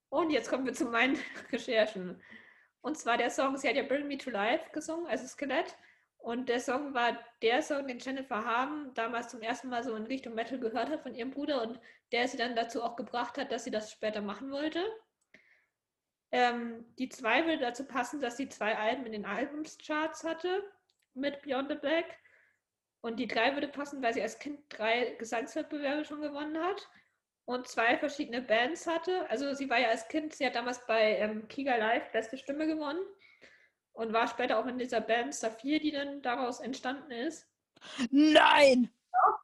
Und jetzt kommen wir zu meinen Recherchen. Und zwar der Song, sie hat ja Bring Me to Life gesungen, also Skelett. Und der Song war der Song, den Jennifer Haben damals zum ersten Mal so in Richtung Metal gehört hat von ihrem Bruder und der sie dann dazu auch gebracht hat, dass sie das später machen wollte. Ähm, die zwei würde dazu passen, dass sie zwei Alben in den Albumscharts hatte mit Beyond the Black. Und die drei würde passen, weil sie als Kind drei Gesangswettbewerbe schon gewonnen hat und zwei verschiedene Bands hatte. Also sie war ja als Kind, sie hat damals bei ähm, Kiga Live beste Stimme gewonnen und war später auch in dieser Band Saphir, die dann daraus entstanden ist. Nein! Ja.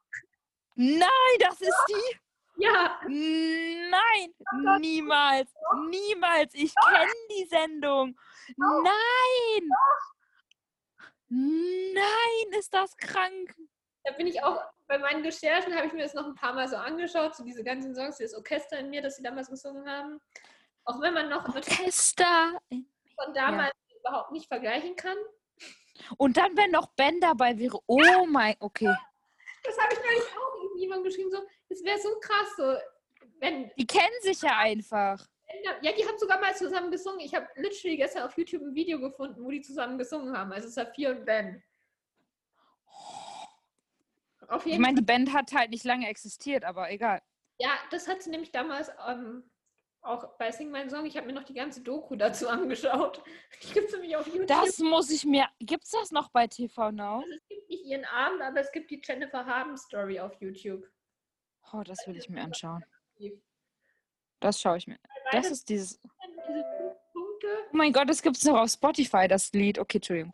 Nein, das ist die! Ja! Nein! Niemals! Niemals! Ich kenne die Sendung! Nein! Nein, ist das krank. Da bin ich auch, bei meinen Recherchen habe ich mir das noch ein paar Mal so angeschaut, so diese ganzen Songs, das Orchester in mir, das sie damals gesungen haben. Auch wenn man noch Orchester von damals ja. überhaupt nicht vergleichen kann. Und dann, wenn noch Ben dabei wäre, oh ja. mein, okay. Das habe ich neulich auch irgendjemand geschrieben, so, es wäre so krass, so, wenn. Die kennen sich ja einfach. Ja, die haben sogar mal zusammen gesungen. Ich habe literally gestern auf YouTube ein Video gefunden, wo die zusammen gesungen haben. Also Saphir und Ben. Auf jeden ich meine, die Band hat halt nicht lange existiert, aber egal. Ja, das hat sie nämlich damals ähm, auch bei Sing My Song. Ich habe mir noch die ganze Doku dazu angeschaut. Die gibt es nämlich auf YouTube. Das muss ich mir. Gibt es das noch bei TV Now? Also es gibt nicht ihren Abend, aber es gibt die Jennifer Haben Story auf YouTube. Oh, das will ich mir anschauen. Das schaue ich mir. Das ist dieses. Oh mein Gott, das gibt es noch auf Spotify, das Lied. Okay, Entschuldigung.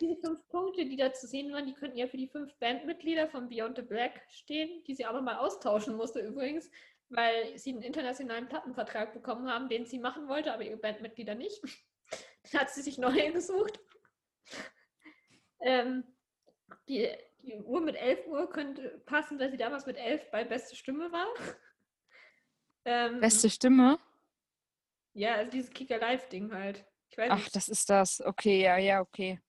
Diese fünf Punkte, die da zu sehen waren, die könnten ja für die fünf Bandmitglieder von Beyond the Black stehen, die sie aber mal austauschen musste übrigens, weil sie einen internationalen Plattenvertrag bekommen haben, den sie machen wollte, aber ihre Bandmitglieder nicht. Dann hat sie sich neue gesucht. Ähm, die, die Uhr mit 11 Uhr könnte passen, weil sie damals mit 11 bei Beste Stimme war. Ähm, Beste Stimme? Ja, also dieses Kicker Live-Ding halt. Ach, nicht. das ist das. Okay, ja, ja, okay.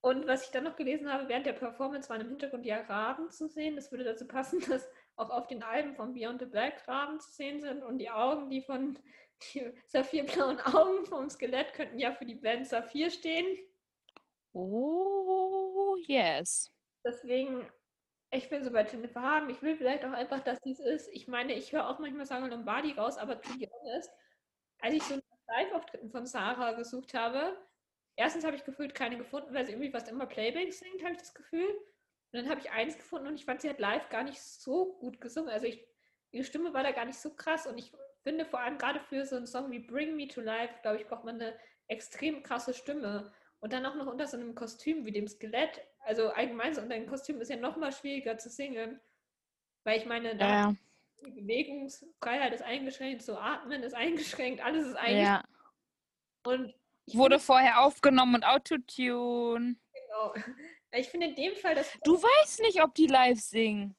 Und was ich dann noch gelesen habe, während der Performance waren im Hintergrund ja Raben zu sehen. Das würde dazu passen, dass auch auf den Alben von Beyond the Black Raben zu sehen sind und die Augen, die von die saphirblauen Augen vom Skelett könnten ja für die Band Saphir stehen. Oh, yes. Deswegen, ich bin so bei Jennifer haben. Ich will vielleicht auch einfach, dass dies ist. Ich meine, ich höre auch manchmal Sarah Lombardi raus, aber to be honest, als ich so Live-Auftritten von Sarah gesucht habe, erstens habe ich gefühlt keine gefunden, weil sie irgendwie fast immer Playback singt, habe ich das Gefühl. Und dann habe ich eins gefunden und ich fand, sie hat live gar nicht so gut gesungen. Also ich, ihre Stimme war da gar nicht so krass und ich finde vor allem gerade für so einen Song wie Bring Me to Life, glaube ich, braucht man eine extrem krasse Stimme. Und dann auch noch unter so einem Kostüm wie dem Skelett. Also allgemein so unter einem Kostüm ist ja noch mal schwieriger zu singen. Weil ich meine, da ja. die Bewegungsfreiheit ist eingeschränkt, so atmen ist eingeschränkt, alles ist eingeschränkt. Ja. Und Wurde vorher aufgenommen und Autotune. Genau. Ich finde in dem Fall, dass. Du weißt nicht, ob die live singen.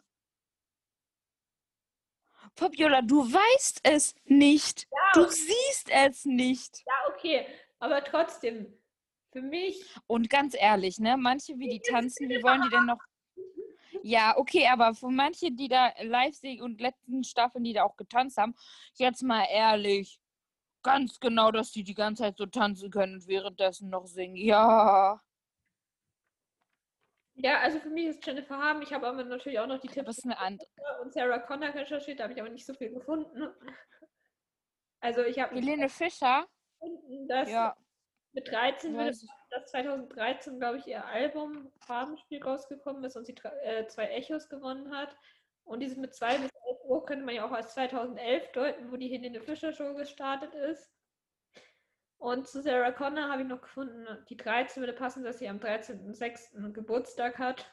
Fabiola, du weißt es nicht. Ja, du siehst es nicht. Ja, okay. Aber trotzdem, für mich. Und ganz ehrlich, ne, manche, wie die tanzen, wie wollen die denn noch. Ja, okay, aber für manche, die da live singen und letzten Staffeln, die da auch getanzt haben, jetzt mal ehrlich, ganz genau, dass die die ganze Zeit so tanzen können und währenddessen noch singen. Ja. Ja, also für mich ist Jennifer Haben. Ich habe aber natürlich auch noch die Tipps eine andere. und Sarah Connor recherchiert, da habe ich aber nicht so viel gefunden. Also ich habe Helene Fischer gefunden, dass ja. Mit 13 das 2013, glaube ich, ihr Album Farbenspiel rausgekommen ist und sie äh, zwei Echos gewonnen hat. Und dieses mit 2 bis 11 Uhr könnte man ja auch als 2011 deuten, wo die Helene Fischer Show gestartet ist. Und zu Sarah Connor habe ich noch gefunden, die 13 würde passen, dass sie am 13.06. Geburtstag hat.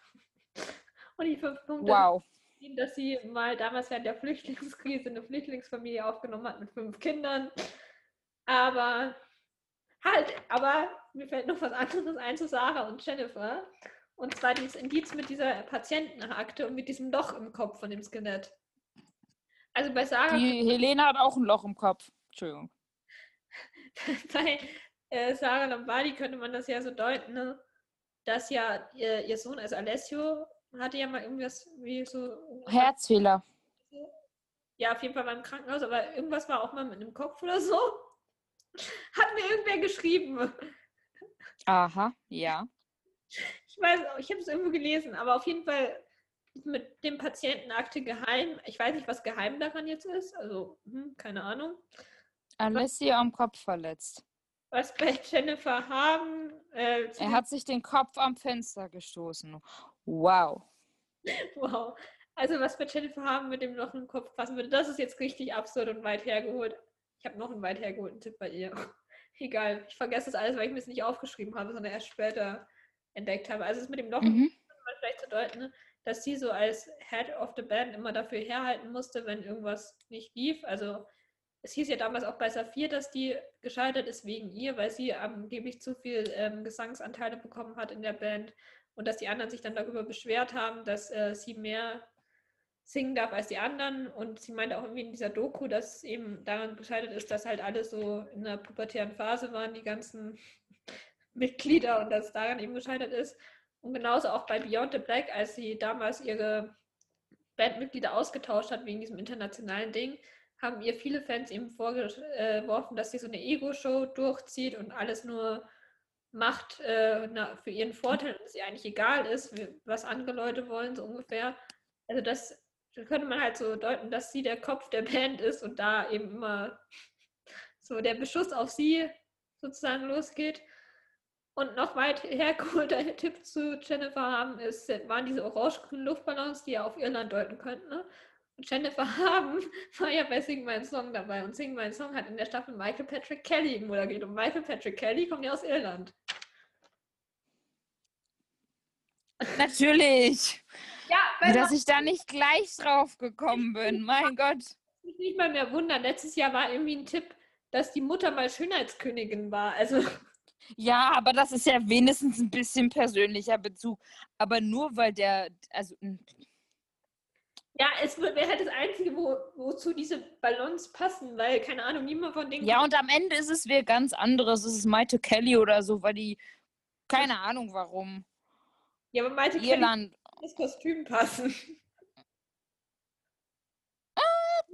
Und die fünf Punkte, wow. dass sie mal damals während der Flüchtlingskrise eine Flüchtlingsfamilie aufgenommen hat mit fünf Kindern. Aber halt, aber mir fällt noch was anderes ein zu Sarah und Jennifer. Und zwar dieses Indiz mit dieser Patientenakte und mit diesem Loch im Kopf von dem Skelett. Also bei Sarah. Die Helene hat auch ein Loch im Kopf. Entschuldigung. bei äh, Sarah Lombardi könnte man das ja so deuten, ne? dass ja ihr, ihr, Sohn, also Alessio, hatte ja mal irgendwas wie so. Herzfehler. Ja, auf jeden Fall beim Krankenhaus, aber irgendwas war auch mal mit einem Kopf oder so. Hat mir irgendwer geschrieben. Aha, ja. Ich weiß auch, ich habe es irgendwo gelesen, aber auf jeden Fall mit dem Patientenakte geheim. Ich weiß nicht, was geheim daran jetzt ist, also hm, keine Ahnung. Alessia am Kopf verletzt. Was bei Jennifer haben. Äh, er hat sich den Kopf am Fenster gestoßen. Wow. Wow. Also was bei Jennifer haben mit dem Loch im Kopf passen würde, das ist jetzt richtig absurd und weit hergeholt. Ich habe noch einen weit hergeholten Tipp bei ihr. Egal, ich vergesse das alles, weil ich mir es nicht aufgeschrieben habe, sondern erst später entdeckt habe. Also es mit dem Loch mhm. vielleicht zu deuten, ne, dass sie so als Head of the Band immer dafür herhalten musste, wenn irgendwas nicht lief. Also es hieß ja damals auch bei Saphir, dass die gescheitert ist wegen ihr, weil sie angeblich zu viel ähm, Gesangsanteile bekommen hat in der Band und dass die anderen sich dann darüber beschwert haben, dass äh, sie mehr singen darf als die anderen. Und sie meinte auch irgendwie in dieser Doku, dass eben daran gescheitert ist, dass halt alle so in der pubertären Phase waren, die ganzen Mitglieder und dass daran eben gescheitert ist. Und genauso auch bei Beyond the Black, als sie damals ihre Bandmitglieder ausgetauscht hat wegen diesem internationalen Ding, haben ihr viele Fans eben vorgeworfen, dass sie so eine Ego-Show durchzieht und alles nur macht äh, für ihren Vorteil und es ihr eigentlich egal ist, was andere Leute wollen, so ungefähr. Also das könnte man halt so deuten, dass sie der Kopf der Band ist und da eben immer so der Beschuss auf sie sozusagen losgeht. Und noch weit hergeholter Tipp zu Jennifer haben, ist, waren diese orange-grünen Luftballons, die ja auf Irland deuten könnten. Ne? Jennifer Haben war ja bei Sing My Song dabei und Sing My Song hat in der Staffel Michael Patrick Kelly moderiert und Michael Patrick Kelly kommt ja aus Irland. Natürlich. Dass ich da nicht gleich drauf gekommen bin, mein Gott. mich nicht mal mehr wundern. Letztes Jahr war irgendwie ein Tipp, dass die Mutter mal Schönheitskönigin war. Also Ja, aber das ist ja wenigstens ein bisschen persönlicher Bezug. Aber nur weil der, also mm, ja, es wär- wäre halt das Einzige, wo, wozu diese Ballons passen, weil, keine Ahnung, niemand von denen ja, und am Ende ist es wer ganz anderes. Es ist Maite Kelly oder so, weil die, keine Ahnung warum. ja, aber kann Irland. Das Kostüm passen.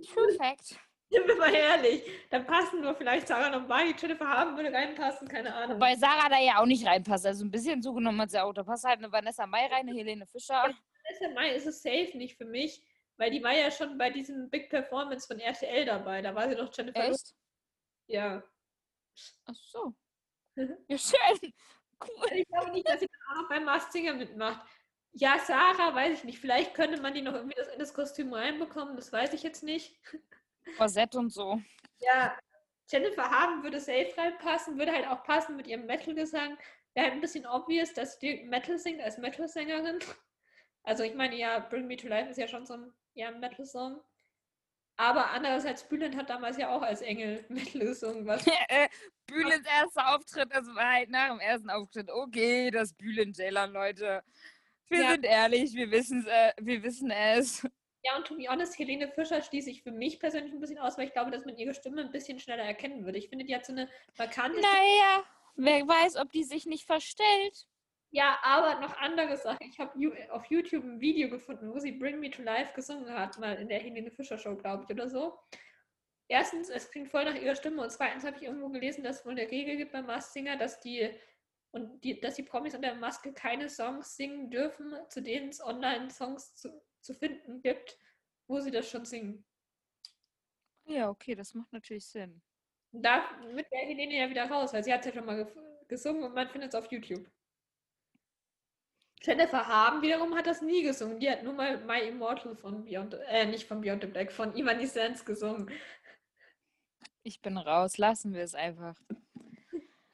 True Fact. Sind wir mal ehrlich. Dann passen nur vielleicht Sarah Lombardi, Jennifer Haben würde reinpassen, keine Ahnung. Wobei Sarah da ja auch nicht reinpasst. Also ein bisschen zugenommen hat sie auch. Da passt halt eine Vanessa Mai rein, eine Helene Fischer. Vanessa Mai ist es safe nicht für mich, weil die war ja schon bei diesem Big Performance von RTL dabei. Da war sie doch Jennifer. Echt? Ja. Ach so. Ja, schön. Cool. Ich glaube nicht, dass sie dann auch noch beim Masked Singer mitmacht. Ja, Sarah, weiß ich nicht. Vielleicht könnte man die noch irgendwie das, in das Kostüm reinbekommen, das weiß ich jetzt nicht. Korsett und so. Ja, Jennifer Haben würde safe reinpassen, würde halt auch passen mit ihrem Metal-Gesang. Wäre halt ein bisschen obvious, dass die Metal singt als Metal-Sängerin. Also ich meine, ja, Bring Me to Life ist ja schon so ein ja, Metal-Song. Aber andererseits, Bülent hat damals ja auch als Engel Metal gesungen. Was äh, Bülents erster Auftritt, das war halt nach dem ersten Auftritt. Okay, das Bülent Ceylan, Leute. Wir Ja. sind ehrlich, wir, wissen's, äh, wir wissen es. ja, und to be honest, Helene Fischer schließe ich für mich persönlich ein bisschen aus, weil ich glaube, dass man ihre Stimme ein bisschen schneller erkennen würde. Ich finde, die hat so eine markante Naja, wer weiß, ob die sich nicht verstellt. Ja, aber noch andere Sachen. Ich habe auf YouTube ein Video gefunden, wo sie Bring Me to Life gesungen hat, mal in der Helene Fischer Show, glaube ich, oder so. Erstens, es klingt voll nach ihrer Stimme und zweitens habe ich irgendwo gelesen, dass es wohl eine Regel gibt beim Masked Singer, dass die und die, dass die Promis unter der Maske keine Songs singen dürfen, zu denen es Online-Songs zu, zu finden gibt, wo sie das schon singen. Ja, okay, das macht natürlich Sinn. Und da mit der Helene ja wieder raus, weil sie hat es ja schon mal gesungen und man findet es auf YouTube. Jennifer Haben wiederum hat das nie gesungen. Die hat nur mal My Immortal von Beyond, äh, nicht von Beyond the Black, von Evanescence gesungen. Ich bin raus, lassen wir es einfach.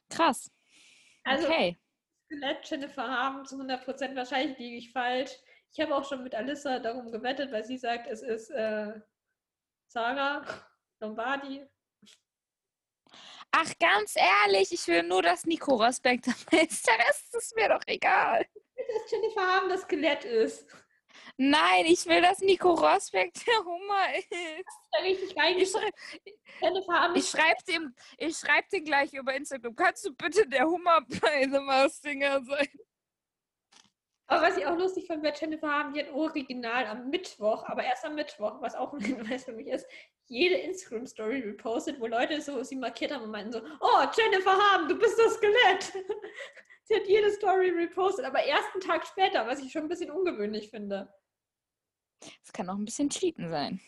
Krass. Also, Okay. Skelett Jennifer Haben zu 100%, wahrscheinlich liege ich falsch. Ich habe auch schon mit Alissa darum gewettet, weil sie sagt, es ist äh, Sarah Lombardi. Ach, ganz ehrlich, ich will nur, dass Nico Rosberg dabei ist. Der Rest ist mir doch egal. Dass Jennifer Haben das Skelett ist. Nein, ich will, dass Nico Rosberg der Hummer ist. Da richtig Ich, reingeschrieben. schrei Jennifer Haben ich ist schreibe dem, ich schreib den gleich über Instagram. Kannst du bitte der Hummer bei The Masked Singer sein? Aber was ich auch lustig fand bei Jennifer haben, die hat original am Mittwoch, aber erst am Mittwoch, was auch ein Hinweis für mich ist, jede Instagram-Story repostet, wo Leute so sie markiert haben und meinten so, oh, Jennifer Haben, du bist das Skelett. sie hat jede Story repostet, aber erst einen Tag später, was ich schon ein bisschen ungewöhnlich finde. Das kann auch ein bisschen cheaten sein.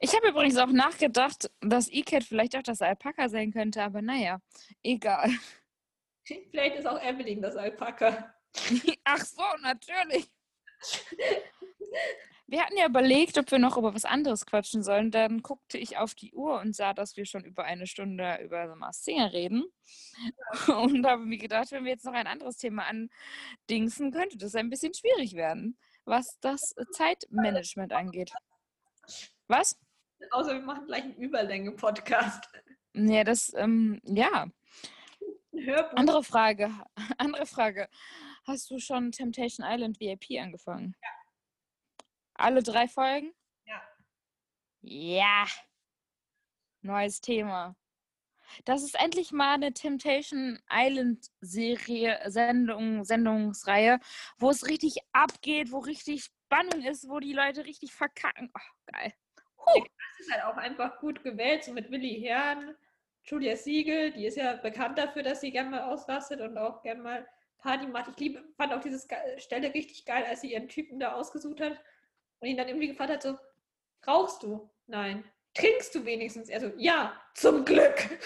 Ich habe übrigens auch nachgedacht, dass E-Cat vielleicht auch das Alpaka sein könnte, aber naja, egal. Vielleicht ist auch Evelyn das Alpaka. Ach so, natürlich. Wir hatten ja überlegt, ob wir noch über was anderes quatschen sollen. Dann guckte ich auf die Uhr und sah, dass wir schon über eine Stunde über The Masked Singer reden. Und habe mir gedacht, wenn wir jetzt noch ein anderes Thema andingsen, könnte das ein bisschen schwierig werden, was das Zeitmanagement angeht. Was? Außer wir machen gleich einen Überlänge-Podcast. Ja, das, ähm, ja. Hörbuch. Andere Frage. Andere Frage. Hast du schon Temptation Island VIP angefangen? Ja. Alle drei Folgen? Ja. Ja. Neues Thema. Das ist endlich mal eine Temptation Island Serie, Sendung, Sendungsreihe, wo es richtig abgeht, wo richtig Spannung ist, wo die Leute richtig verkacken. Oh, geil. Huh. Das ist halt auch einfach gut gewählt, so mit Willi Herrn, Julia Siegel, die ist ja bekannt dafür, dass sie gerne mal ausrastet und auch gerne mal Party macht. Ich lieb, fand auch diese Stelle richtig geil, als sie ihren Typen da ausgesucht hat und ihn dann irgendwie gefragt hat, so, rauchst du? Nein. Trinkst du wenigstens? Er so, ja, zum Glück.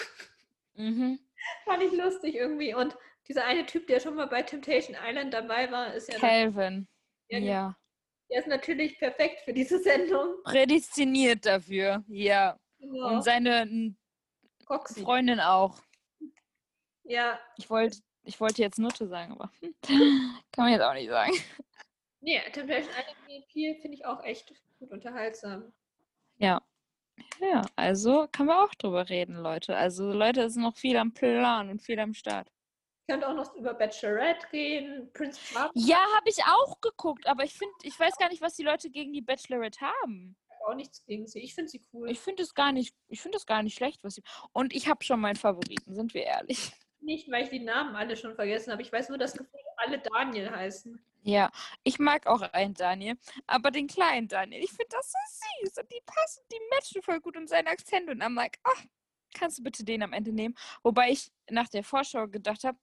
Mhm. fand ich lustig irgendwie. Und dieser eine Typ, der schon mal bei Temptation Island dabei war, ist ja, Calvin. ja, Ja. der ist natürlich perfekt für diese Sendung. Prädestiniert dafür. Ja. Genau. Und seine n, Roxy. Freundin auch. Ja, Ich wollte ich wollte jetzt Nutte sagen, aber kann man jetzt auch nicht sagen. nee, Temptation Island VIP finde ich auch echt gut unterhaltsam. Ja. Ja, also kann man auch drüber reden, Leute. Also Leute, es ist noch viel am Plan und viel am Start. Ich könnte auch noch über Bachelorette reden, Prince Charming. Ja, habe ich auch geguckt, aber ich finde, ich weiß gar nicht, was die Leute gegen die Bachelorette haben. Auch nichts gegen sie. Ich finde sie cool. Ich finde es gar nicht, ich finde es gar nicht schlecht, was sie. Und ich habe schon meinen Favoriten, sind wir ehrlich. Nicht, weil ich die Namen alle schon vergessen habe. Ich weiß nur, dass alle Daniel heißen. Ja, ich mag auch einen Daniel, aber den kleinen Daniel. Ich finde das so süß und die passen, die matchen voll gut und seinen Akzent und am like, ach, kannst du bitte den am Ende nehmen? Wobei ich nach der Vorschau gedacht habe,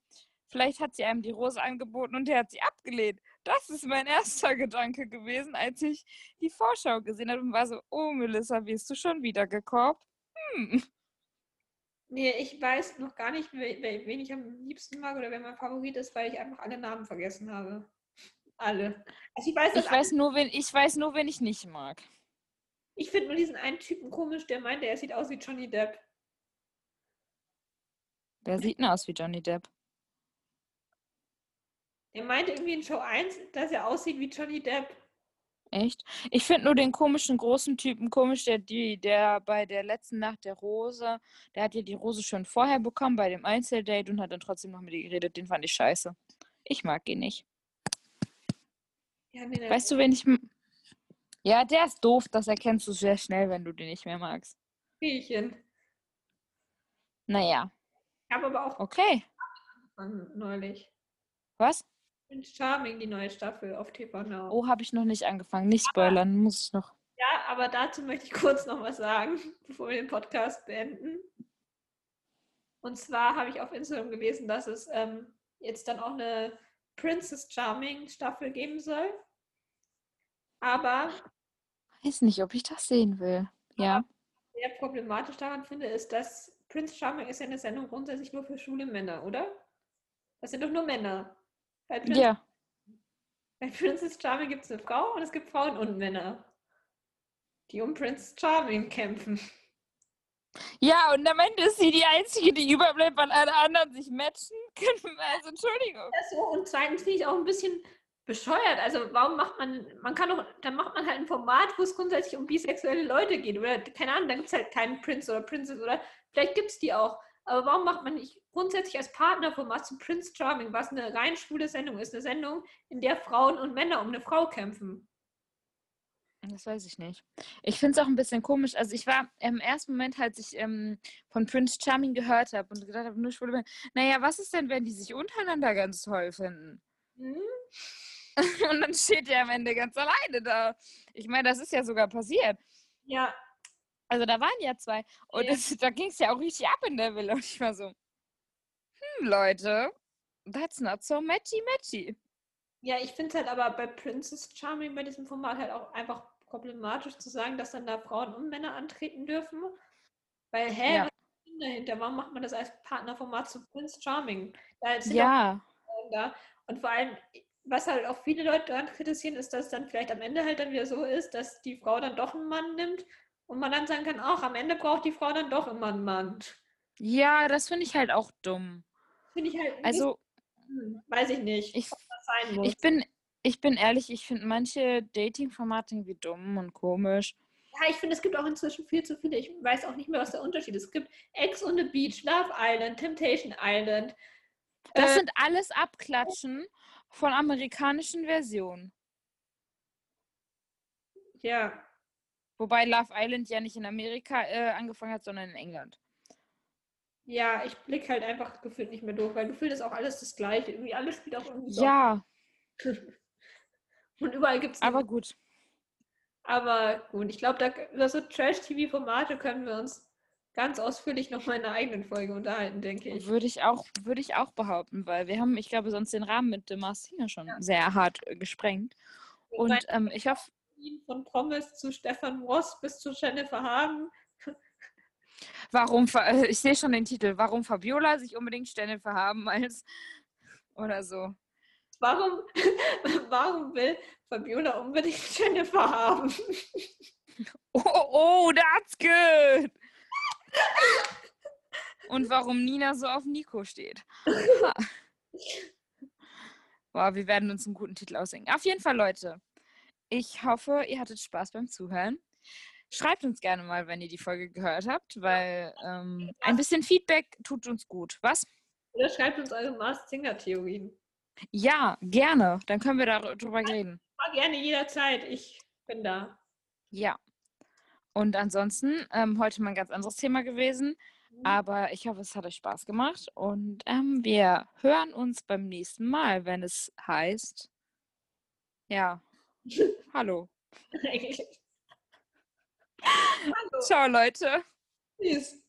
vielleicht hat sie einem die Rose angeboten und der hat sie abgelehnt. Das ist mein erster Gedanke gewesen, als ich die Vorschau gesehen habe und war so, oh Melissa, wirst du schon wieder gekorbt? Hm. Nee, ich weiß noch gar nicht, wen ich am liebsten mag oder wer mein Favorit ist, weil ich einfach alle Namen vergessen habe. Alle. Also ich weiß, ich weiß, nur, wen, ich weiß nur, wen ich nicht mag. Ich finde nur diesen einen Typen komisch, der meint, er sieht aus wie Johnny Depp. Wer sieht denn aus wie Johnny Depp? Er meinte irgendwie in Show 1, dass er aussieht wie Johnny Depp. Echt? Ich finde nur den komischen großen Typen komisch, der, die, der bei der letzten Nacht der Rose, der hat ja die Rose schon vorher bekommen bei dem Einzeldate und hat dann trotzdem noch mit ihr geredet. Den fand ich scheiße. Ich mag ihn nicht. Ja, nee, weißt du, wen ich. Ja, der ist doof, das erkennst du sehr schnell, wenn du den nicht mehr magst. Spielchen. Naja. Ich habe aber auch. Okay. Neulich. Was? Prince Charming, die neue Staffel auf TV Now. Oh, habe ich noch nicht angefangen. Nicht spoilern, muss ich noch. Ja, aber dazu möchte ich kurz noch was sagen, bevor wir den Podcast beenden. Und zwar habe ich auf Instagram gelesen, dass es ähm, jetzt dann auch eine Princess Charming Staffel geben soll. Aber. Weiß nicht, ob ich das sehen will. Ja. Sehr problematisch daran finde, ist, dass Prince Charming ist ja eine Sendung grundsätzlich nur für schwule Männer, oder? Das sind doch nur Männer. Bei Prince, ja. Bei Princess Charming gibt es eine Frau und es gibt Frauen und Männer, die um Prince Charming kämpfen. Ja, und am Ende ist sie die Einzige, die überbleibt, weil alle anderen sich matchen können. Also, Entschuldigung. So, und zweitens finde ich auch ein bisschen bescheuert. Also, warum macht man, man kann doch, dann macht man halt ein Format, wo es grundsätzlich um bisexuelle Leute geht. Oder, keine Ahnung, dann gibt es halt keinen Prince oder Princess oder vielleicht gibt es die auch. Aber warum macht man nicht grundsätzlich als Partnerformat zu Prince Charming, was eine rein schwule Sendung ist, eine Sendung, in der Frauen und Männer um eine Frau kämpfen? Das weiß ich nicht. Ich finde es auch ein bisschen komisch. Also ich war im ersten Moment, als ich ähm, von Prince Charming gehört habe und gedacht habe, nur schwule Männer, naja, was ist denn, wenn die sich untereinander ganz toll finden? Mhm. und dann steht er am Ende ganz alleine da. Ich meine, das ist ja sogar passiert. Ja, also da waren ja zwei. Und ja. Es, da ging es ja auch richtig ab in der Villa. Und ich war so, hm, Leute, that's not so matchy matchy. Ja, ich finde es halt aber bei Princess Charming bei diesem Format halt auch einfach problematisch zu sagen, dass dann da Frauen und Männer antreten dürfen. Weil, hä, ja. was ist dahinter? Warum macht man das als Partnerformat zu Prince Charming? Da sind ja. Da. Und vor allem, was halt auch viele Leute daran kritisieren, ist, dass dann vielleicht am Ende halt dann wieder so ist, dass die Frau dann doch einen Mann nimmt und man dann sagen kann, auch am Ende braucht die Frau dann doch immer einen Mann. Ja, das finde ich halt auch dumm. Finde ich halt. Also, hm, weiß ich nicht, ich, ich bin, ich bin ehrlich, ich finde manche Dating-Formate irgendwie dumm und komisch. Ja, ich finde, es gibt auch inzwischen viel zu viele. Ich weiß auch nicht mehr, was der Unterschied ist. Es gibt Ex on the Beach, Love Island, Temptation Island. Das äh, sind alles Abklatschen von amerikanischen Versionen. Ja, Wobei Love Island ja nicht in Amerika äh, angefangen hat, sondern in England. Ja, ich blicke halt einfach gefühlt nicht mehr durch, weil gefühlt ist auch alles das Gleiche. Irgendwie alles spielt auch irgendwie. Ja. Und überall gibt es. Aber gut. Aber gut, ich glaube, über so Trash-TV-Formate können wir uns ganz ausführlich noch mal in einer eigenen Folge unterhalten, denke ich. Würde ich auch, würde ich auch behaupten, weil wir haben, ich glaube, sonst den Rahmen mit dem Marcina schon ja. sehr hart gesprengt. Und ähm, ich hoffe, von Promis zu Stefan Ross bis zu Jennifer Hagen. Warum, äh, ich sehe schon den Titel, warum Fabiola sich unbedingt Jennifer haben als oder so. Warum, warum will Fabiola unbedingt Jennifer haben? Oh, oh, that's good. Und warum Nina so auf Nico steht. Boah, wir werden uns einen guten Titel ausdenken. Auf jeden Fall, Leute. Ich hoffe, ihr hattet Spaß beim Zuhören. schreibt uns gerne mal, wenn ihr die Folge gehört habt, weil ähm, ein bisschen Feedback tut uns gut. Was? Oder schreibt uns eure Mars-Singer-Theorien. Ja, gerne. Dann können wir darüber reden. Gerne jederzeit. Ich bin da. Ja. Und ansonsten, ähm, heute mal ein ganz anderes Thema gewesen. Mhm. Aber ich hoffe, es hat euch Spaß gemacht. Und ähm, wir hören uns beim nächsten Mal, wenn es heißt. Ja. Hallo. Hallo. Ciao, Leute. Tschüss.